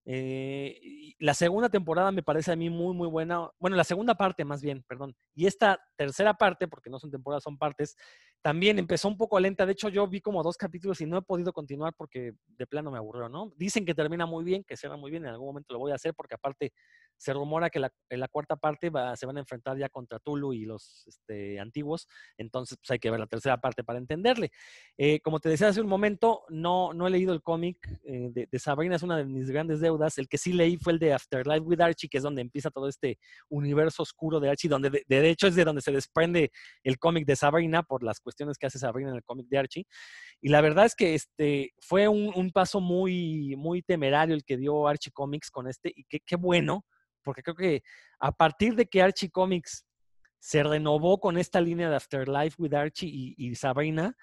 Eh, la segunda temporada me parece a mí muy, muy buena. Bueno, la segunda parte más bien, perdón. Y esta tercera parte, porque no son temporadas, son partes, también empezó un poco lenta. De hecho, yo vi como dos capítulos y no he podido continuar porque de plano me aburrió, ¿no? Dicen que termina muy bien, que cierra muy bien. En algún momento lo voy a hacer porque aparte se rumora que en la cuarta parte se van a enfrentar ya contra Tulu y los este, antiguos. Entonces, pues hay que ver la tercera parte para entenderle. Eh, como te decía hace un momento, no, no he leído el cómic eh, de, de Sabrina, es una de mis grandes deudas. El que sí leí fue el de Afterlife with Archie, que es donde empieza todo este universo oscuro de Archie, donde de, de hecho es de donde se desprende el cómic de Sabrina por las cuestiones que hace Sabrina en el cómic de Archie. Y la verdad es que este fue un, un paso muy, muy temerario el que dio Archie Comics con este, y qué bueno, porque creo que a partir de que Archie Comics se renovó con esta línea de Afterlife with Archie y, Sabrina,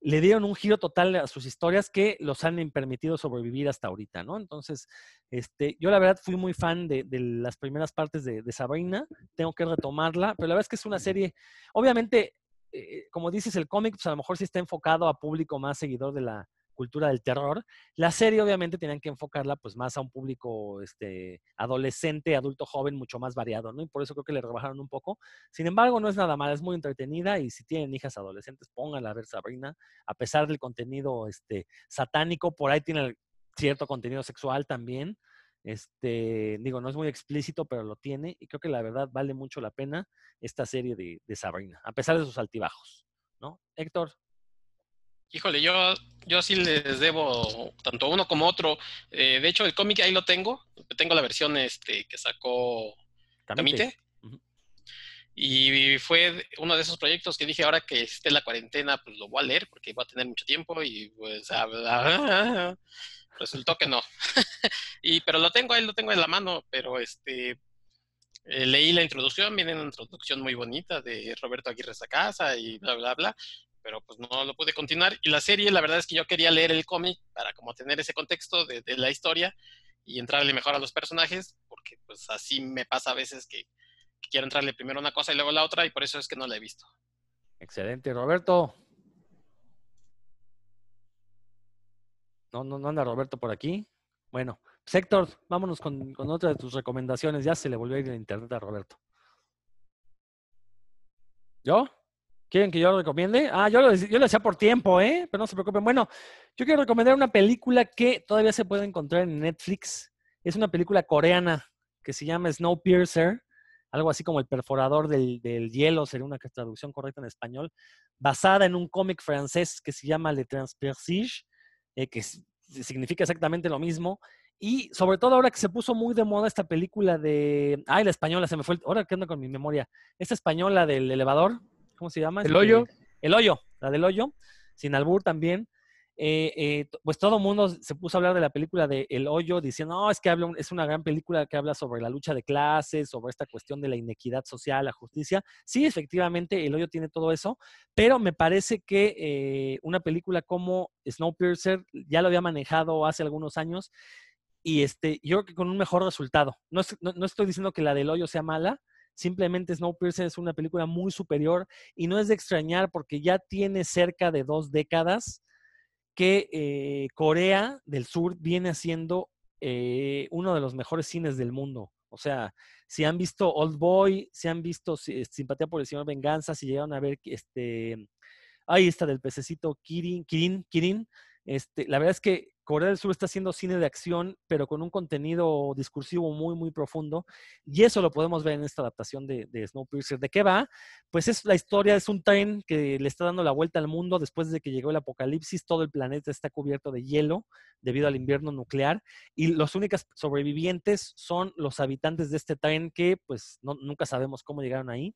le dieron un giro total a sus historias que los han permitido sobrevivir hasta ahorita, ¿no? Entonces, este, yo la verdad fui muy fan de, las primeras partes de, de Sabrina, tengo que retomarla, pero la verdad es que es una serie, obviamente, eh, como dices, el cómic, pues a lo mejor sí está enfocado a público más seguidor de la cultura del terror. La serie, obviamente, tenían que enfocarla pues más a un público este, adolescente, adulto joven, mucho más variado, ¿no? Y por eso creo que le rebajaron un poco. Sin embargo, no es nada mal, es muy entretenida y si tienen hijas adolescentes, pónganla a ver Sabrina, a pesar del contenido este, satánico, por ahí tiene cierto contenido sexual también. Este, digo, no es muy explícito, pero lo tiene. Y creo que la verdad vale mucho la pena esta serie de, de Sabrina, a pesar de sus altibajos, ¿no? Héctor. Híjole, yo, yo sí les debo tanto uno como otro. Eh, de hecho, el cómic ahí lo tengo. Tengo la versión este, que sacó Camite. Y fue uno de esos proyectos que dije, ahora que esté la cuarentena, pues lo voy a leer porque va a tener mucho tiempo y pues ah, ah, resultó que no. (laughs) y pero lo tengo ahí, lo tengo en la mano, pero este eh, leí la introducción, viene una introducción muy bonita de Roberto Aguirre Sacasa y bla bla bla, pero pues no lo pude continuar. Y la serie, la verdad es que yo quería leer el cómic para como tener ese contexto de, la historia y entrarle mejor a los personajes, porque pues así me pasa a veces que quiero entrarle primero una cosa y luego la otra, y por eso es que no la he visto. Excelente, Roberto. No, no, no anda Roberto por aquí. Bueno, pues Héctor, vámonos con, con otra de tus recomendaciones. Ya se le volvió a ir el internet a Roberto. ¿Yo? ¿Quieren que yo lo recomiende? Ah, yo lo, yo lo decía por tiempo, ¿eh? Pero no se preocupen. Bueno, yo quiero recomendar una película que todavía se puede encontrar en Netflix. Es una película coreana que se llama Snowpiercer, algo así como el perforador del, del hielo, sería una traducción correcta en español, basada en un cómic francés que se llama Le Transpersige, eh, que significa exactamente lo mismo. Y sobre todo ahora que se puso muy de moda esta película de... Ay, la española, se me fue... el- Ahora que ando con mi memoria. Esta española del elevador, ¿cómo se llama? El Este, hoyo. El hoyo, la del hoyo, sin albur también. eh, eh, pues todo el mundo se puso a hablar de la película de El Hoyo, diciendo, no, es que habla, es una gran película que habla sobre la lucha de clases, sobre esta cuestión de la inequidad social, la justicia. Sí, efectivamente, El Hoyo tiene todo eso, pero me parece que eh, una película como Snowpiercer ya lo había manejado hace algunos años y este, yo creo que con un mejor resultado. No, no estoy diciendo que la del Hoyo sea mala, Simplemente Snowpiercer es una película muy superior y no es de extrañar porque ya tiene cerca de dos décadas que eh, Corea del Sur viene haciendo eh, uno de los mejores cines del mundo. O sea, si han visto Old Boy, si han visto Simpatía por el Señor Venganza, si llegaron a ver este, ahí está del pececito Kirin, Kirin, Kirin, este, la verdad es que Corea del Sur está haciendo cine de acción, pero con un contenido discursivo muy, muy profundo. Y eso lo podemos ver en esta adaptación de, Snowpiercer. ¿De qué va? Pues es la historia, es un tren que le está dando la vuelta al mundo después de que llegó el apocalipsis. Todo el planeta está cubierto de hielo debido al invierno nuclear. Y los únicos sobrevivientes son los habitantes de este tren que pues nunca sabemos cómo llegaron ahí.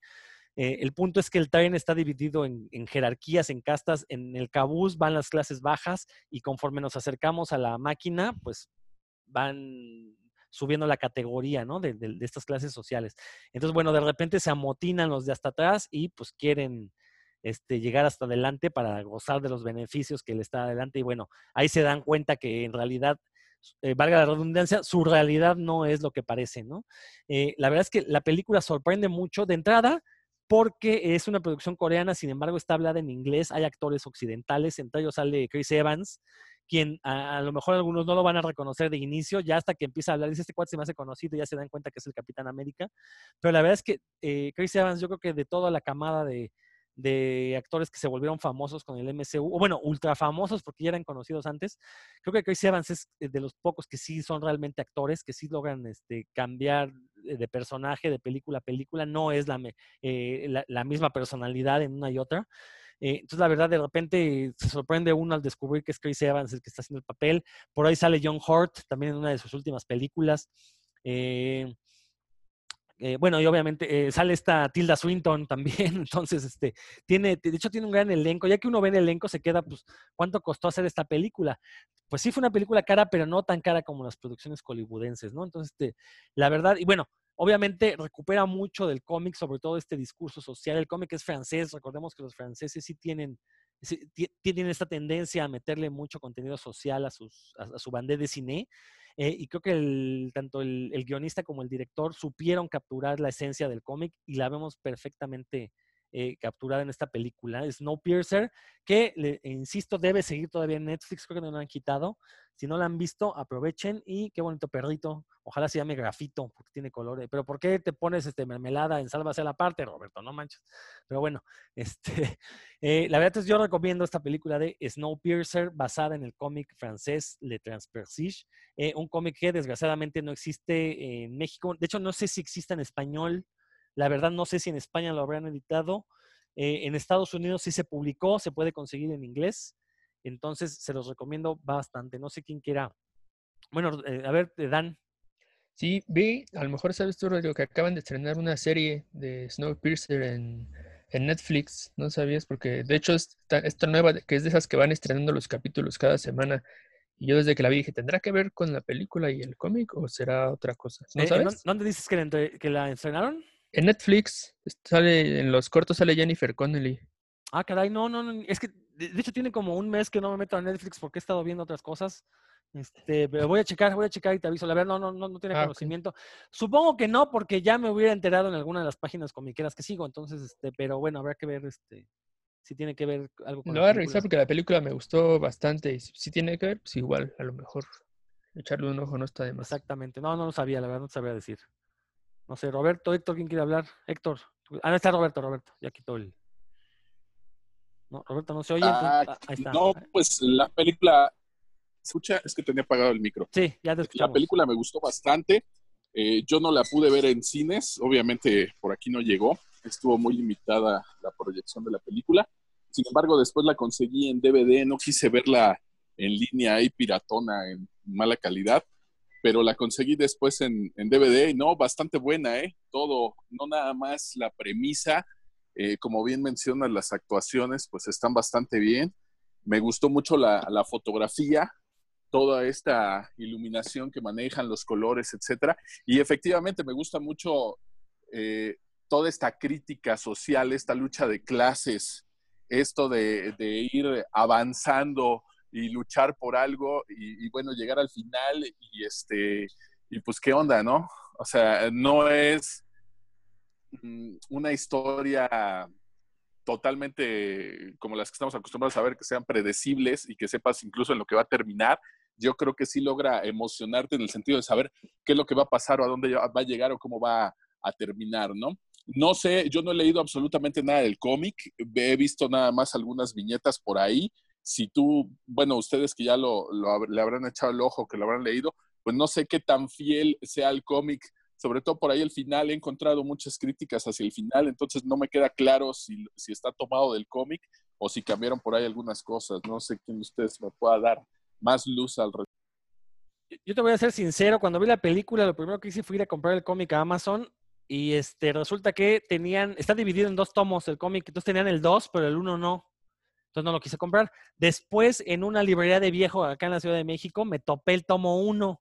Eh, el punto es que el tren está dividido en, jerarquías, en castas. En el cabús van las clases bajas y conforme nos acercamos a la máquina, pues van subiendo la categoría, ¿no? De, estas clases sociales. Entonces, bueno, de repente se amotinan los de hasta atrás y pues quieren este, llegar hasta adelante para gozar de los beneficios que le está adelante. Y bueno, ahí se dan cuenta que en realidad eh, valga la redundancia, su realidad no es lo que parece, ¿no? Eh, la verdad es que la película sorprende mucho. De entrada, porque es una producción coreana, sin embargo está hablada en inglés, hay actores occidentales, entre ellos sale Chris Evans, quien a, lo mejor algunos no lo van a reconocer de inicio, ya hasta que empieza a hablar, dice este cuate se me hace conocido, ya se dan cuenta que es el Capitán América, pero la verdad es que eh, Chris Evans yo creo que de toda la camada de, de actores que se volvieron famosos con el MCU, o bueno, ultra famosos porque ya eran conocidos antes. Creo que Chris Evans es eh, de los pocos que sí son realmente actores, que sí logran este, cambiar de personaje de película a película, no es la, eh, la, misma personalidad en una y otra. Eh, entonces, la verdad, de repente se sorprende uno al descubrir que es Chris Evans el que está haciendo el papel. Por ahí sale John Hurt, también en una de sus últimas películas. Eh, eh, bueno, y obviamente eh, sale esta Tilda Swinton también, (laughs) entonces, este, tiene, de hecho tiene un gran elenco, ya que uno ve el elenco se queda, pues, ¿cuánto costó hacer esta película? Pues sí fue una película cara, pero no tan cara como las producciones hollywoodenses, ¿no? Entonces, este, la verdad, y bueno, obviamente recupera mucho del cómic, sobre todo este discurso social, el cómic es francés, recordemos que los franceses sí tienen, tienen esta tendencia a meterle mucho contenido social a, sus, a, a su bandera de cine, eh, y creo que el, tanto el, guionista como el director supieron capturar la esencia del cómic y la vemos perfectamente eh, capturada en esta película. Snowpiercer, que, le, insisto, debe seguir todavía en Netflix, creo que no lo han quitado. Si no la han visto, aprovechen y qué bonito perrito. Ojalá se llame grafito, porque tiene colores. Pero ¿por qué te pones este mermelada en Sálvase a la parte, Roberto? No manches. Pero bueno, (laughs) este, eh, la verdad es yo recomiendo esta película de Snowpiercer, basada en el cómic francés Le Transpersige, eh, un cómic que desgraciadamente no existe en México. De hecho, no sé si existe en español. La verdad, no sé si en España lo habrán editado. Eh, en Estados Unidos sí se publicó, se puede conseguir en inglés. Entonces, se los recomiendo bastante. No sé quién quiera. Bueno, eh, a ver, Dan. Sí, vi, a lo mejor sabes tú, Rodrigo, que acaban de estrenar una serie de Snowpiercer en, en Netflix. ¿No sabías? Porque de hecho, esta, esta nueva, que es de esas que van estrenando los capítulos cada semana, y yo desde que la vi dije, ¿tendrá que ver con la película y el cómic o será otra cosa? ¿No eh, sabes? ¿Dónde dices que la, que la estrenaron? En Netflix, sale, en los cortos sale Jennifer Connelly. Ah, caray, no, no, no. Es que de hecho tiene como un mes que no me meto a Netflix porque he estado viendo otras cosas. Este, pero voy a checar, voy a checar y te aviso. La verdad, no, no, no, no tiene ah, conocimiento. Supongo que no, porque ya me hubiera enterado en alguna de las páginas comiqueras que sigo. Entonces, este, pero bueno, habrá que ver este, si tiene que ver algo con Lo voy a revisar porque la película me gustó bastante y si tiene que ver, pues igual, a lo mejor echarle un ojo no está de más. Exactamente, no, no lo sabía, la verdad no sabía decir. No sé, Roberto, Héctor, ¿quién quiere hablar? Héctor. Ah, no está Roberto, Roberto, ya quitó el... No, Roberto no se oye. Ah, ah, ahí está. No, pues la película... Escucha, es que tenía apagado el micro. Sí, ya te escuchamos. La película me gustó bastante. Eh, yo no la pude ver en cines, obviamente por aquí no llegó estuvo muy limitada la proyección de la película. Sin embargo, después la conseguí en DVD, no quise verla en línea y piratona en mala calidad, pero la conseguí después en, DVD y no, bastante buena, ¿eh? Todo, no nada más la premisa, eh, como bien mencionas, las actuaciones pues están bastante bien. Me gustó mucho la, la fotografía, toda esta iluminación que manejan, los colores, etcétera. Y efectivamente me gusta mucho eh, toda esta crítica social, esta lucha de clases, esto de, de ir avanzando y luchar por algo y, y, bueno, llegar al final y este, y pues qué onda, ¿no? O sea, no es mm, una historia totalmente como las que estamos acostumbrados a ver, que sean predecibles y que sepas incluso en lo que va a terminar, yo creo que sí logra emocionarte en el sentido de saber qué es lo que va a pasar o a dónde va a llegar o cómo va a terminar, ¿no? No sé, yo no he leído absolutamente nada del cómic, he visto nada más algunas viñetas por ahí. Si tú, bueno, ustedes que ya lo, lo, le habrán echado el ojo, que lo habrán leído, pues no sé qué tan fiel sea el cómic, sobre todo por ahí el final, he encontrado muchas críticas hacia el final, entonces no me queda claro si, si está tomado del cómic o si cambiaron por ahí algunas cosas. No sé quién de ustedes me pueda dar más luz al respecto. Yo te voy a ser sincero, cuando vi la película, lo primero que hice fue ir a comprar el cómic a Amazon y este resulta que tenían, está dividido en dos tomos el cómic, entonces tenían el 2, pero el 1 no. Entonces no lo quise comprar. Después, en una librería de viejo acá en la Ciudad de México, me topé el tomo 1.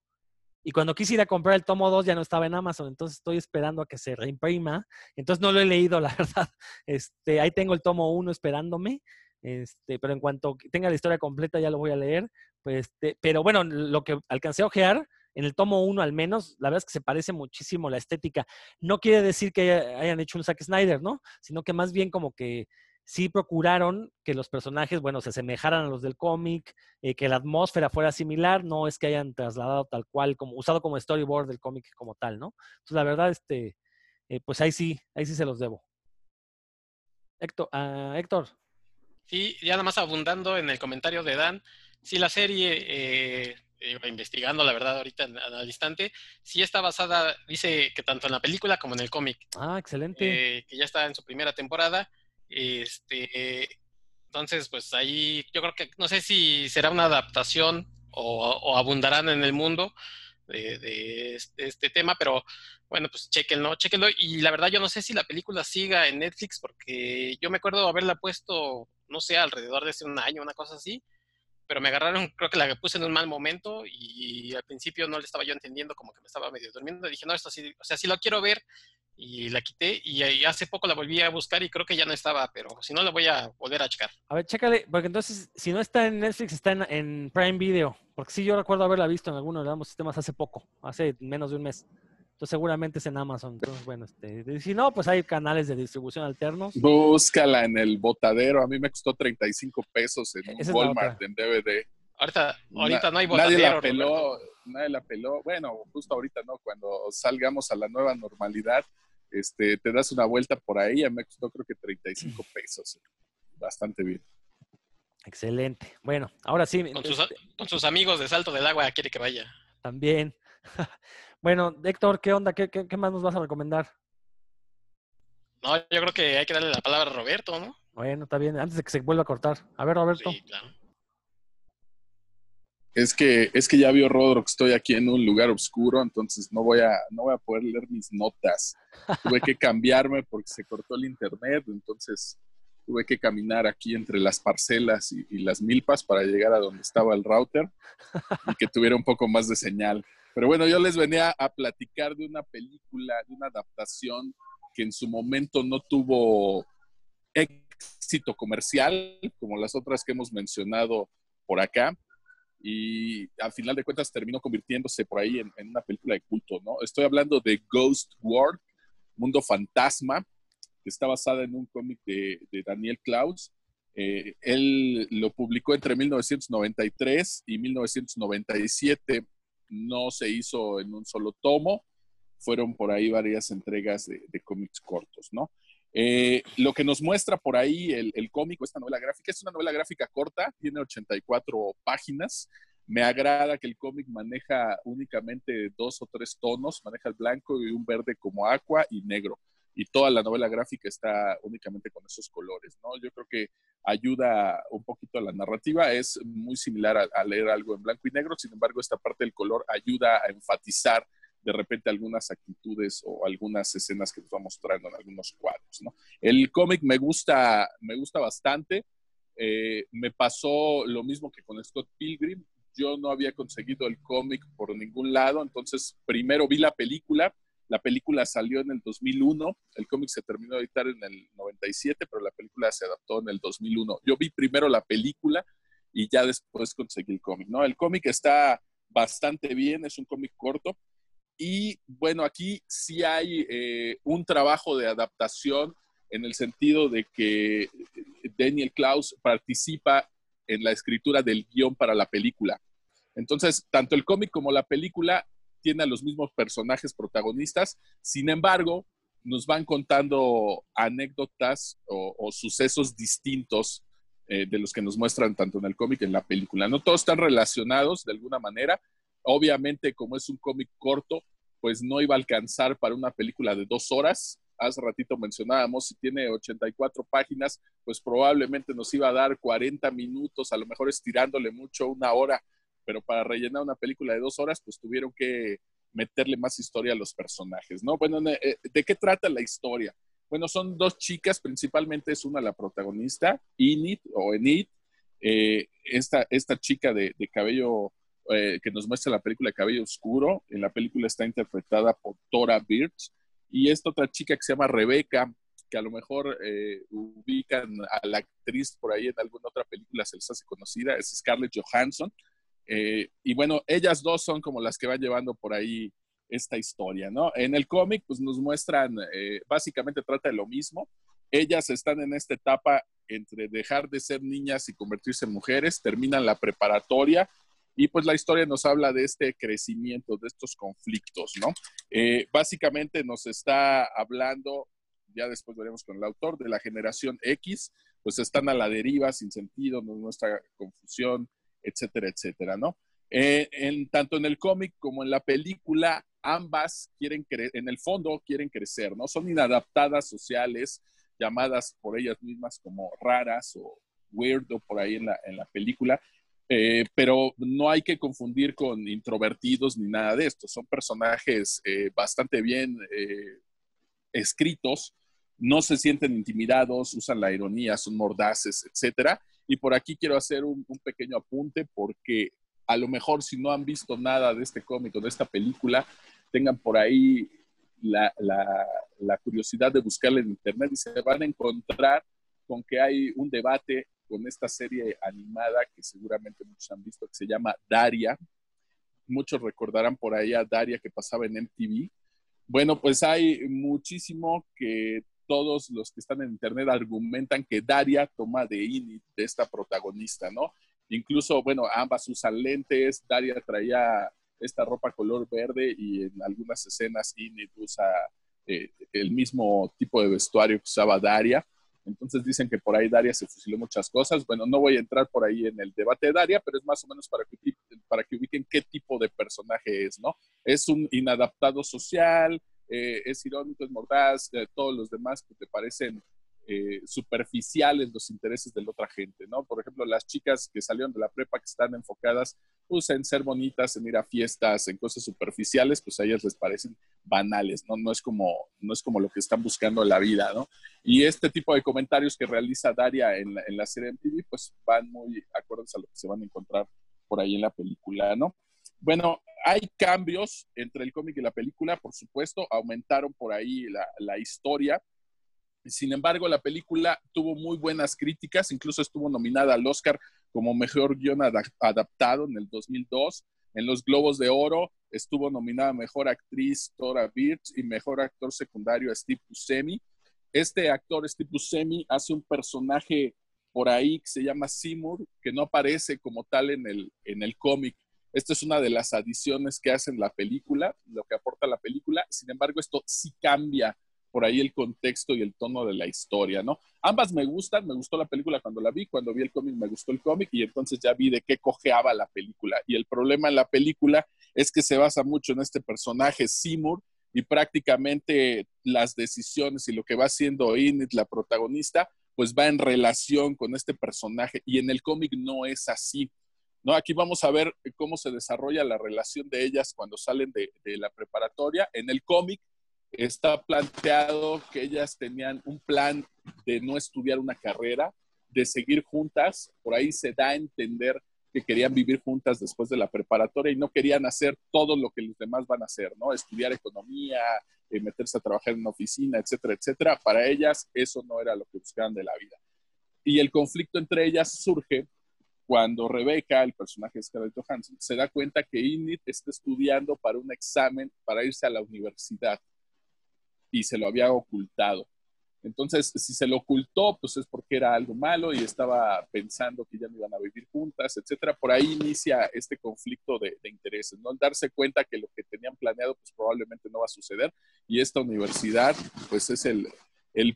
Y cuando quise ir a comprar el tomo 2 ya no estaba en Amazon, entonces estoy esperando a que se reimprima. Entonces no lo he leído, (laughs) la verdad. Este, ahí tengo el tomo 1 esperándome. Este, pero en cuanto tenga la historia completa ya lo voy a leer. Pues, este, pero bueno, lo que alcancé a ojear, en el tomo 1 al menos, la verdad es que se parece muchísimo la estética. No quiere decir que hayan hecho un Zack Snyder, ¿no? Sino que más bien como que sí procuraron que los personajes, bueno, se asemejaran a los del cómic, eh, que la atmósfera fuera similar, no es que hayan trasladado tal cual, como usado como storyboard del cómic como tal, ¿no? Entonces, la verdad, este, eh, pues ahí sí, ahí sí se los debo. Héctor, uh, Héctor. Sí, ya nada más abundando en el comentario de Dan, sí la serie, eh, investigando la verdad ahorita al instante, sí está basada, dice que tanto en la película como en el cómic. Ah, excelente. Que ya está en su primera temporada. Este, entonces, pues ahí yo creo que no sé si será una adaptación o, o abundarán en el mundo de, de este, este, tema, pero bueno, pues chequenlo, chequenlo. Y la verdad yo no sé si la película siga en Netflix porque yo me acuerdo haberla puesto no sé, alrededor de hace un año, una cosa así, pero me agarraron, creo que la puse en un mal momento y al principio no le estaba yo entendiendo, como que me estaba medio durmiendo, y dije, no, esto sí, o sea, sí lo quiero ver, y la quité, y hace poco la volví a buscar y creo que ya no estaba, pero si no, la voy a volver a checar. A ver, chécale, porque entonces, si no está en Netflix, está en, en Prime Video, porque sí, yo recuerdo haberla visto en alguno de los sistemas hace poco, hace menos de un mes. Entonces seguramente es en Amazon. Entonces, bueno, este, si no, pues hay canales de distribución alternos. Búscala en el botadero. A mí me costó 35 pesos en un Walmart en DVD. Ahorita, ahorita no hay botadero. Nadie la peló, nadie la peló. Bueno, justo ahorita no, cuando salgamos a la nueva normalidad, este, te das una vuelta por ahí. A mí me costó creo que 35 (clears throat) pesos. Bastante bien. Excelente. Bueno, ahora sí. Con sus, con sus amigos de Salto del Agua quiere que vaya. También. (laughs) Bueno, Héctor, ¿qué onda? ¿Qué, qué, qué más nos vas a recomendar? No, yo creo que hay que darle la palabra a Roberto, ¿no? Bueno, está bien, antes de que se vuelva a cortar. A ver, Roberto. Sí, claro. Es que, es que ya vio Rodro que estoy aquí en un lugar oscuro, entonces no voy a, no voy a poder leer mis notas. Tuve que cambiarme porque se cortó el internet, entonces tuve que caminar aquí entre las parcelas y, y las milpas para llegar a donde estaba el router y que tuviera un poco más de señal. Pero bueno, yo les venía a platicar de una película, de una adaptación que en su momento no tuvo éxito comercial, como las otras que hemos mencionado por acá, y al final de cuentas terminó convirtiéndose por ahí en, una película de culto, ¿no? Estoy hablando de Ghost World, Mundo Fantasma, que está basada en un cómic de, de, Daniel Klaus. Eh, él lo publicó entre 1993 y 1997 no se hizo en un solo tomo, fueron por ahí varias entregas de, cómics cortos, ¿no? Eh, lo que nos muestra por ahí el, el cómic, esta novela gráfica, es una novela gráfica corta, tiene 84 páginas. Me agrada que el cómic maneja únicamente dos o tres tonos, maneja el blanco y un verde como agua y negro. Y toda la novela gráfica está únicamente con esos colores, ¿no? Yo creo que ayuda un poquito a la narrativa. Es muy similar a, a, leer algo en blanco y negro, sin embargo, esta parte del color ayuda a enfatizar de repente algunas actitudes o algunas escenas que nos va mostrando en algunos cuadros. ¿no? El cómic me gusta, me gusta bastante. eh, me pasó lo mismo que con Scott Pilgrim. Yo no había conseguido el cómic por ningún lado, entonces primero vi la película. La película salió en el 2001, el cómic se terminó de editar en el 97, pero la película se adaptó en el 2001. Yo vi primero la película y ya después conseguí el cómic, ¿no? El cómic está bastante bien, es un cómic corto. Y bueno, aquí sí hay eh, un trabajo de adaptación en el sentido de que Daniel Klaus participa en la escritura del guion para la película. Entonces, tanto el cómic como la película tienen a los mismos personajes protagonistas, sin embargo, nos van contando anécdotas o, sucesos distintos eh, de los que nos muestran tanto en el cómic en la película. No todos están relacionados de alguna manera. Obviamente, como es un cómic corto, pues no iba a alcanzar para una película de dos horas, hace ratito mencionábamos, si tiene 84 páginas, pues probablemente nos iba a dar 40 minutos, a lo mejor estirándole mucho una hora, pero para rellenar una película de dos horas, pues tuvieron que meterle más historia a los personajes, ¿no? Bueno, eh, ¿de qué trata la historia? Bueno, son dos chicas, principalmente es una la protagonista, Enid o Enid, eh, esta, esta chica de, cabello eh, que nos muestra la película de cabello oscuro, en la película está interpretada por Tora Birch, y esta otra chica que se llama Rebeca, que a lo mejor eh, ubican a la actriz por ahí en alguna otra película, se les hace conocida, es Scarlett Johansson. Eh, y bueno, ellas dos son como las que van llevando por ahí esta historia, ¿no? En el cómic, pues nos muestran, eh, básicamente trata de lo mismo. Ellas están en esta etapa entre dejar de ser niñas y convertirse en mujeres, terminan la preparatoria y pues la historia nos habla de este crecimiento, de estos conflictos, ¿no? Eh, básicamente nos está hablando, ya después veremos con el autor, de la generación X, pues están a la deriva, sin sentido, nos muestra confusión, etcétera, etcétera, ¿no? Eh, en, tanto en el cómic como en la película, ambas quieren crecer, en el fondo quieren crecer, ¿no? Son inadaptadas sociales, llamadas por ellas mismas como raras o weirdo por ahí en la, en la película, eh, pero no hay que confundir con introvertidos ni nada de esto. Son personajes eh, bastante bien escritos, no se sienten intimidados, usan la ironía, son mordaces, etc. Y por aquí quiero hacer un, pequeño apunte porque a lo mejor si no han visto nada de este cómic o de esta película, tengan por ahí la, la curiosidad de buscarla en internet y se van a encontrar con que hay un debate con esta serie animada que seguramente muchos han visto, que se llama Daria. Muchos recordarán por ahí a Daria que pasaba en MTV. Bueno, pues hay muchísimo que todos los que están en internet argumentan que Daria toma de Init, de esta protagonista, ¿no? Incluso, bueno, ambas usan lentes, Daria traía esta ropa color verde y en algunas escenas Init usa eh, el mismo tipo de vestuario que usaba Daria. Entonces dicen que por ahí Daria se fusiló muchas cosas. Bueno, no voy a entrar por ahí en el debate de Daria, pero es más o menos para que, para que ubiquen qué tipo de personaje es, ¿no? Es un inadaptado social, eh, es irónico, es mordaz, eh, todos los demás que te parecen eh, superficiales los intereses de la otra gente, ¿no? Por ejemplo, las chicas que salieron de la prepa que están enfocadas pues, en ser bonitas, en ir a fiestas, en cosas superficiales, pues a ellas les parecen banales, ¿no? No es como, no es como lo que están buscando en la vida, ¿no? Y este tipo de comentarios que realiza Daria en la, en la serie MTV, pues van muy acordes a lo que se van a encontrar por ahí en la película, ¿no? Bueno, hay cambios entre el cómic y la película, por supuesto, aumentaron por ahí la, la historia, sin embargo, la película tuvo muy buenas críticas, incluso estuvo nominada al Oscar como mejor guion adaptado en el 2002. En los Globos de Oro estuvo nominada mejor actriz Tora Birch y mejor actor secundario Steve Buscemi. Este actor, Steve Buscemi, hace un personaje por ahí que se llama Seymour, que no aparece como tal en el, en el cómic. Esta es una de las adiciones que hace en la película, lo que aporta la película. Sin embargo, esto sí cambia por ahí el contexto y el tono de la historia, ¿no? Ambas me gustan, me gustó la película cuando la vi, cuando vi el cómic me gustó el cómic y entonces ya vi de qué cojeaba la película. Y el problema en la película es que se basa mucho en este personaje Seymour y prácticamente las decisiones y lo que va haciendo Enid, la protagonista, pues va en relación con este personaje y en el cómic no es así. ¿No? Aquí vamos a ver cómo se desarrolla la relación de ellas cuando salen de, la preparatoria. En el cómic está planteado que ellas tenían un plan de no estudiar una carrera, de seguir juntas, por ahí se da a entender que querían vivir juntas después de la preparatoria y no querían hacer todo lo que los demás van a hacer, ¿no? Estudiar economía, eh, meterse a trabajar en una oficina, etcétera, etcétera. Para ellas eso no era lo que buscaban de la vida. Y el conflicto entre ellas surge cuando Rebeca, el personaje de Scarlett Johansson, se da cuenta que Init está estudiando para un examen para irse a la universidad y se lo había ocultado. Entonces, si se lo ocultó, pues es porque era algo malo y estaba pensando que ya no iban a vivir juntas, etcétera. Por ahí inicia este conflicto de, intereses, ¿no? darse cuenta que lo que tenían planeado, pues probablemente no va a suceder. Y esta universidad, pues es el,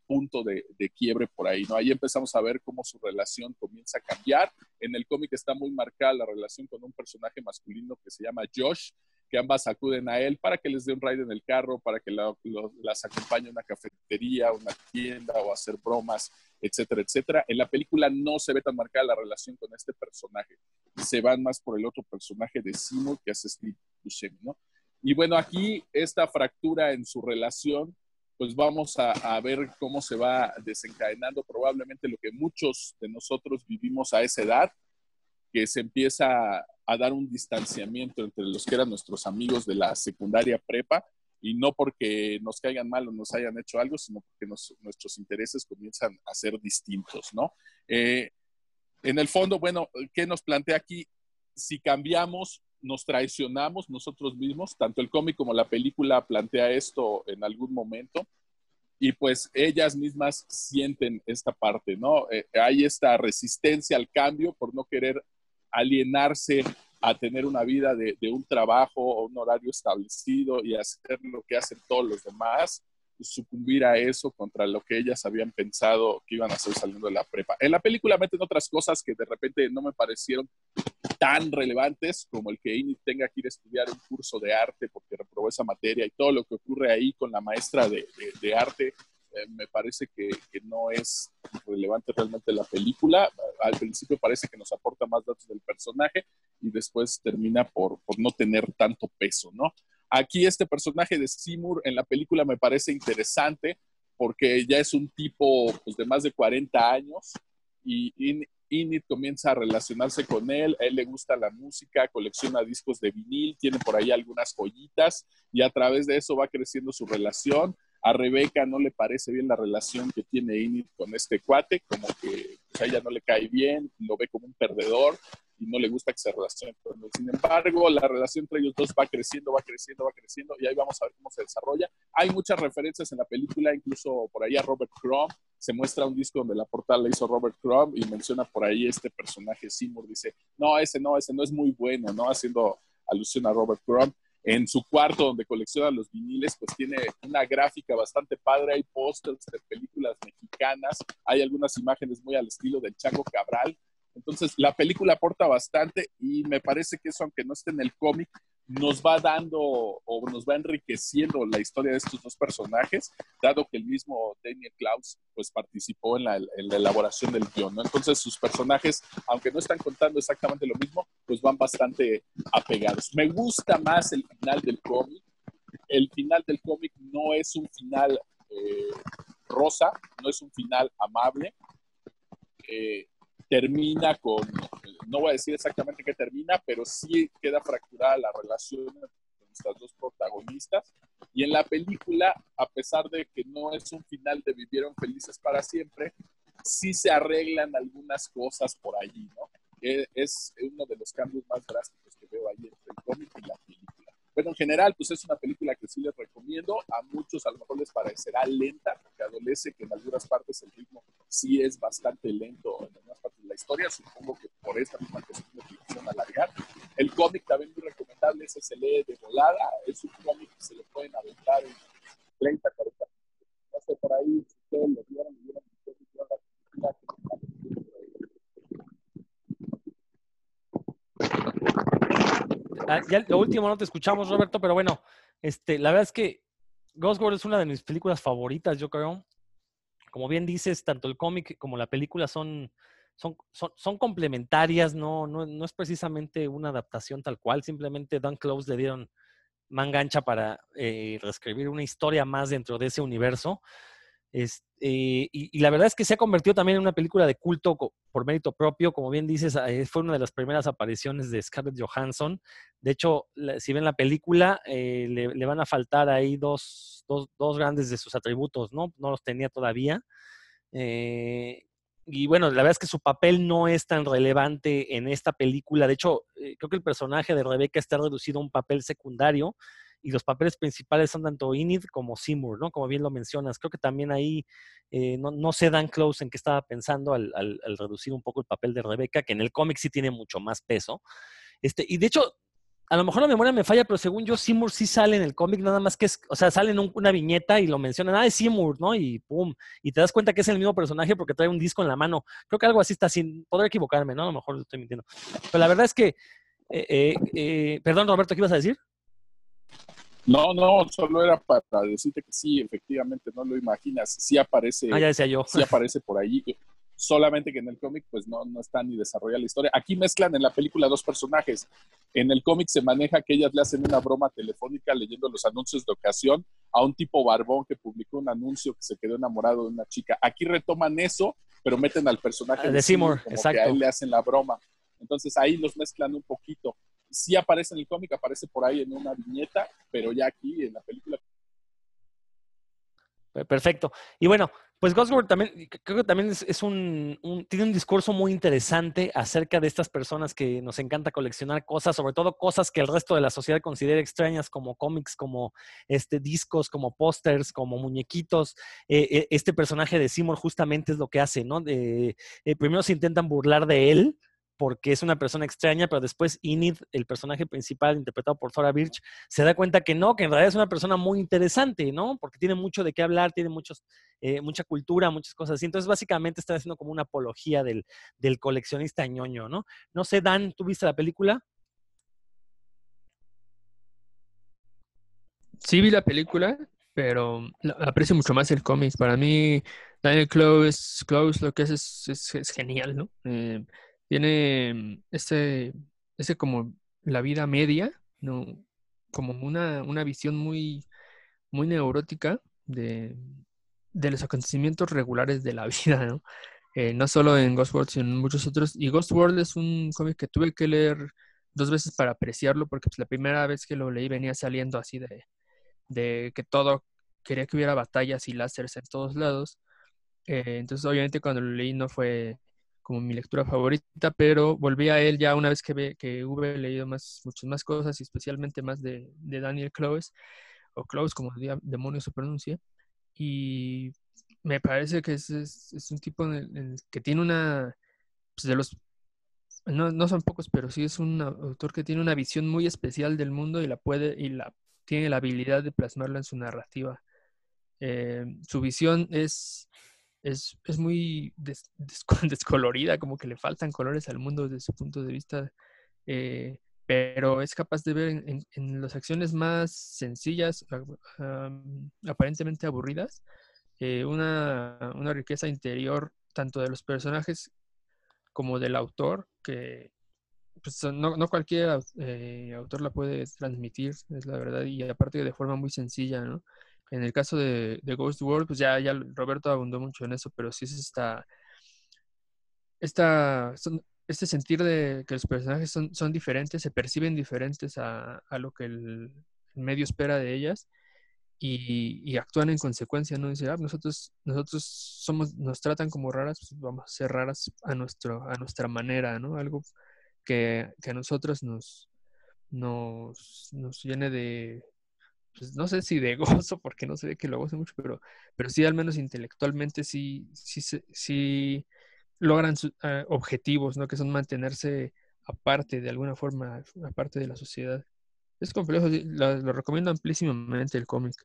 punto de, quiebre por ahí, ¿no? Ahí empezamos a ver cómo su relación comienza a cambiar. En el cómic está muy marcada la relación con un personaje masculino que se llama Josh, que ambas acuden a él para que les dé un ride en el carro, para que las acompañe a una cafetería, una tienda o hacer bromas, etcétera, etcétera. En la película no se ve tan marcada la relación con este personaje. Se van más por el otro personaje de Seymour que es Steve Buscemi, ¿no? Y bueno, aquí esta fractura en su relación, pues vamos a, ver cómo se va desencadenando probablemente lo que muchos de nosotros vivimos a esa edad, que se empieza a dar un distanciamiento entre los que eran nuestros amigos de la secundaria prepa y no porque nos caigan mal o nos hayan hecho algo, sino porque nuestros intereses comienzan a ser distintos, ¿no? Eh, en el fondo, bueno, ¿qué nos plantea aquí? Si cambiamos, nos traicionamos nosotros mismos, tanto el cómic como la película plantea esto en algún momento, y pues ellas mismas sienten esta parte, ¿no? Eh, hay esta resistencia al cambio por no querer alienarse a tener una vida de, un trabajo o un horario establecido y hacer lo que hacen todos los demás, sucumbir a eso contra lo que ellas habían pensado que iban a hacer saliendo de la prepa. En la película meten otras cosas que de repente no me parecieron tan relevantes como el que Indy tenga que ir a estudiar un curso de arte porque reprobó esa materia y todo lo que ocurre ahí con la maestra de, de arte eh, me parece que, no es relevante realmente la película. Al principio parece que nos aporta más datos del personaje y después termina por, no tener tanto peso, ¿no? Aquí este personaje de Seymour en la película me parece interesante porque ya es un tipo pues, de más de 40 años y Init comienza a relacionarse con él, a él le gusta la música, colecciona discos de vinil, tiene por ahí algunas joyitas y a través de eso va creciendo su relación. A Rebeca no le parece bien la relación que tiene Init con este cuate, como que pues, a ella no le cae bien, lo ve como un perdedor y no le gusta que se relacione con él. Sin embargo, la relación entre ellos dos va creciendo, va creciendo, va creciendo y ahí vamos a ver cómo se desarrolla. Hay muchas referencias en la película, incluso por ahí a Robert Crumb. Se muestra un disco donde la portada le hizo Robert Crumb y menciona por ahí este personaje Seymour. Dice, no, ese no, ese no es muy bueno, ¿no? Haciendo alusión a Robert Crumb. En su cuarto donde colecciona los viniles, pues tiene una gráfica bastante padre, hay pósters de películas mexicanas, hay algunas imágenes muy al estilo del Chango Cabral. Entonces, la película aporta bastante y me parece que eso, aunque no esté en el cómic, nos va dando o nos va enriqueciendo la historia de estos dos personajes, dado que el mismo Daniel Klaus pues participó en la, elaboración del guion, ¿no? Entonces sus personajes, aunque no están contando exactamente lo mismo, pues van bastante apegados. Me gusta más el final del cómic. El final del cómic no es un final eh, rosa, no es un final amable. Eh, termina con, no voy a decir exactamente qué termina, pero sí queda fracturada la relación entre nuestras dos protagonistas. Y en la película, a pesar de que no es un final de vivieron felices para siempre, sí se arreglan algunas cosas por allí, ¿no? E, es uno de los cambios más drásticos que veo ahí entre el cómic y la película. Bueno, en general, pues es una película que sí les recomiendo. A muchos a lo mejor les parecerá lenta, porque adolece que en algunas partes el ritmo sí es bastante lento en algunas partes de la historia. Supongo que por esta misma cuestión de ficción alargar. El cómic también muy recomendable, ese se lee de volada. Es un cómic que se le pueden aventar en 30, 40 No sé, por ahí, si ustedes lo vieron, lo vieron, la Ah, ya lo último no te escuchamos, Roberto, pero bueno, este, la verdad es que Ghost World es una de mis películas favoritas, yo creo. Como bien dices, tanto el cómic como la película son, complementarias, no, no, es precisamente una adaptación tal cual, simplemente Dan Close le dieron mangancha para eh, reescribir una historia más dentro de ese universo. Es, eh, y, la verdad es que se ha convertido también en una película de culto por mérito propio. Como bien dices, eh, fue una de las primeras apariciones de Scarlett Johansson. De hecho, si ven la película, eh, le, van a faltar ahí dos, dos, dos grandes de sus atributos, ¿no? No los tenía todavía. Y bueno, la verdad es que su papel no es tan relevante en esta película. De hecho, creo que el personaje de Rebecca está reducido a un papel secundario y los papeles principales son tanto Enid como Seymour, ¿no? Como bien lo mencionas. Creo que también ahí eh, no, no sé Dan Close en qué estaba pensando al, reducir un poco el papel de Rebecca, que en el cómic sí tiene mucho más peso. Este, y de hecho, a lo mejor la memoria me falla, pero según yo, Seymour sí sale en el cómic, nada más que es, o sea, sale en un- una viñeta y lo mencionan, ah, es Seymour, ¿no? Y pum, y te das cuenta que es el mismo personaje porque trae un disco en la mano. Creo que algo así está sin, podré equivocarme, ¿no? A lo mejor estoy mintiendo. Pero la verdad es que, eh, eh, perdón, Roberto, ¿qué ibas a decir? No, no, solo era para decirte que sí, efectivamente, no lo imaginas. Sí aparece, Ah, ya decía yo. sí aparece por ahí. Solamente que en el cómic, pues no, no está ni desarrolla la historia. Aquí mezclan en la película dos personajes. En el cómic se maneja que ellas le hacen una broma telefónica leyendo los anuncios de ocasión a un tipo barbón que publicó un anuncio que se quedó enamorado de una chica. Aquí retoman eso, pero meten al personaje Ah, de Seymour, exacto. que a él le hacen la broma. Entonces ahí los mezclan un poquito. Sí aparece en el cómic, aparece por ahí en una viñeta, pero ya aquí en la película Perfecto. Y bueno, pues Gosworth también, creo que también es, un- tiene un discurso muy interesante acerca de estas personas que nos encanta coleccionar cosas, sobre todo cosas que el resto de la sociedad considera extrañas, como cómics, como este, discos, como pósters, como muñequitos. Eh, eh, este personaje de Seymour justamente es lo que hace, ¿no? De- eh, primero se intentan burlar de él porque es una persona extraña, pero después Enid, el personaje principal interpretado por Thora Birch, se da cuenta que no, que en realidad es una persona muy interesante, ¿no? Porque tiene mucho de qué hablar, tiene muchos, eh, mucha cultura, muchas cosas así. Entonces, básicamente está haciendo como una apología del, del coleccionista ñoño, ¿no? No sé, Dan, ¿tú viste la película? Sí vi la película, pero aprecio mucho más el cómic. Para mí, Daniel Close, Close lo que es, es genial, ¿no? Eh, tiene ese, ese como la vida media, ¿no? Como una, una visión muy, muy neurótica de, de los acontecimientos regulares de la (laughs) vida, ¿no? Eh, no solo en Ghost World, sino en muchos otros. Y Ghost World es un cómic que tuve que leer dos veces para apreciarlo, porque pues, la primera vez que lo leí venía saliendo así de, de que todo, quería que hubiera batallas y láseres en todos lados. Eh, entonces, obviamente, cuando lo leí no fue como mi lectura favorita, pero volví a él ya una vez que, ve, que hube leído más, muchas más cosas, y especialmente más de, de Daniel Close, o Close, como demonios se pronuncia, y me parece que es, es, es un tipo en el- en el que tiene una, pues de los, no, no son pocos, pero sí es un autor que tiene una visión muy especial del mundo y la puede, y la tiene la habilidad de plasmarla en su narrativa. Eh, su visión es, es, es muy des- (laughs) desco- descolorida, como que le faltan colores al mundo desde su punto de vista, eh, pero es capaz de ver en, las acciones más sencillas, am, aparentemente aburridas, eh, una, una riqueza interior tanto de los personajes como del autor, que pues, no, no cualquier eh, autor la puede transmitir, es la verdad, y aparte de forma muy sencilla, ¿no? En el caso de, Ghost World, pues ya, ya Roberto abundó mucho en eso, pero sí es esta, esta, este sentir de que los personajes son, diferentes, se perciben diferentes a, lo que el, medio espera de ellas y, y actúan en consecuencia, ¿no? Dice, ah, nosotros, nosotros somos, nos tratan como raras, pues vamos a ser raras a, nuestro, a nuestra manera, ¿no? Algo que, que a nosotros nos, nos, nos llene de, pues no sé si de (laughs) gozo, porque no se ve que lo goce mucho, pero, pero sí al menos intelectualmente sí, sí, sí logran eh, objetivos, ¿no? Que son mantenerse aparte de alguna forma, aparte de la sociedad. Es complejo, lo, lo recomiendo amplísimamente el cómic.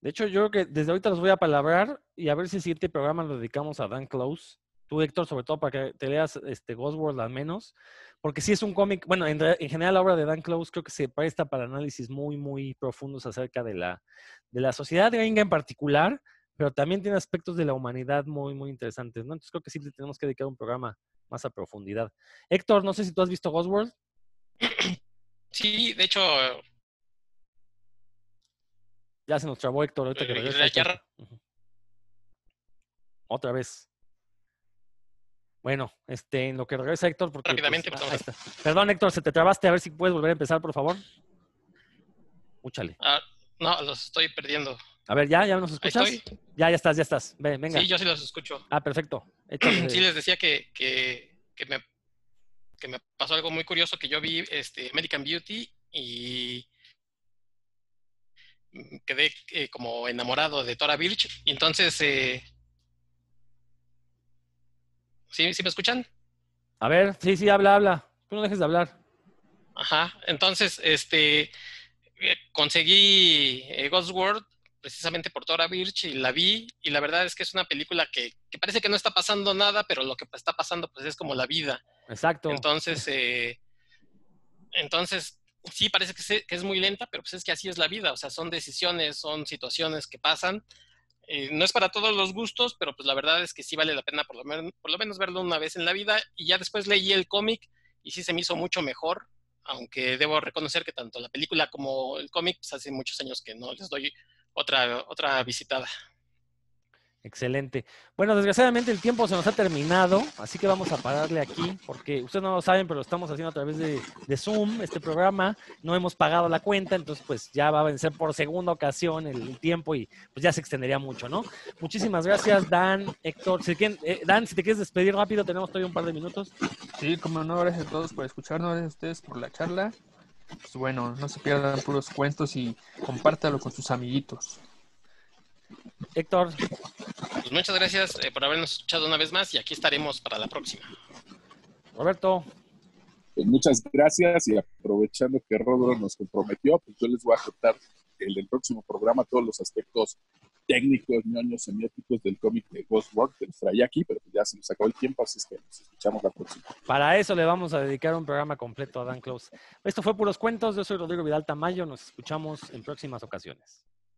De hecho, yo creo que desde ahorita los voy a palabrar y a ver si el siguiente programa lo dedicamos a Dan Close. Tú, Héctor, sobre todo para que te leas este Ghost World al menos. Porque sí es un cómic, bueno, en, general la obra de Dan Close creo que se presta para análisis muy, muy profundos acerca de la, de la sociedad gringa en particular, pero también tiene aspectos de la humanidad muy, muy interesantes, ¿no? Entonces creo que sí le tenemos que dedicar un programa más a profundidad. Héctor, no sé si tú has visto Ghost World. Sí, de hecho, Ya se nos trabó Héctor ahorita que Eh, regresa. ya-. Otra vez. Bueno, este, en lo que regresa Héctor, porque. pues, Rápidamente, ah, está. Perdón, Héctor, se te trabaste. A ver si puedes volver a empezar, por favor. Úchale. Ah, no, los estoy perdiendo. A ver, ¿ya? ¿Ya nos escuchas? estoy. Ya, ya estás, ya estás. Ven, venga. Sí, yo sí los escucho. Ah, perfecto. (clears throat) Échale. Sí, les decía que, que, que me, que me pasó algo muy curioso, que yo vi este, American Beauty y quedé eh, como enamorado de Tora Birch. Y entonces, eh, ¿sí, ¿sí me escuchan? A ver, sí, sí, habla, habla. Tú no dejes de hablar. Ajá. Entonces, este, eh, conseguí eh, Ghost World precisamente por Tora Birch y la vi y la verdad es que es una película que, que parece que no está pasando nada, pero lo que está pasando pues es como la vida. Exacto. Entonces, eh, entonces sí parece que, se- que es muy lenta, pero pues es que así es la vida, o sea, son decisiones, son situaciones que pasan. Eh, no es para todos los gustos, pero pues la verdad es que sí vale la pena por lo, men- por lo menos verlo una vez en la vida. Y ya después leí el cómic y sí se me hizo mucho mejor, aunque debo reconocer que tanto la película como el cómic, pues hace muchos años que no les doy otra, otra visitada. Excelente. Bueno, desgraciadamente el tiempo se nos ha terminado, así que vamos a pararle aquí, porque ustedes no lo saben, pero lo estamos haciendo a través de, Zoom, este programa. No hemos pagado la cuenta, entonces pues ya va a vencer por segunda ocasión el, el tiempo y pues ya se extendería mucho, ¿no? Muchísimas gracias, Dan, Héctor. Si quieren- eh, Dan, si te quieres despedir rápido, tenemos todavía un par de minutos. Sí, como no, gracias a todos por escucharnos, gracias a ustedes por la charla. Pues bueno, no se pierdan puros cuentos y compártalo con sus amiguitos. Héctor, Pues muchas gracias eh, por habernos escuchado una vez más y aquí estaremos para la próxima. Roberto, Pues muchas gracias y aprovechando que Rodro nos comprometió, pues yo les voy a contar en el próximo programa todos los aspectos técnicos, ñoños, semióticos del cómic de Ghost World que nos traía aquí, pero pues ya se nos acabó el tiempo, así es que nos escuchamos la próxima. para eso le vamos a dedicar un programa completo a Dan Close. Esto fue Puros Cuentos, yo soy Rodrigo Vidal Tamayo, nos escuchamos en próximas ocasiones.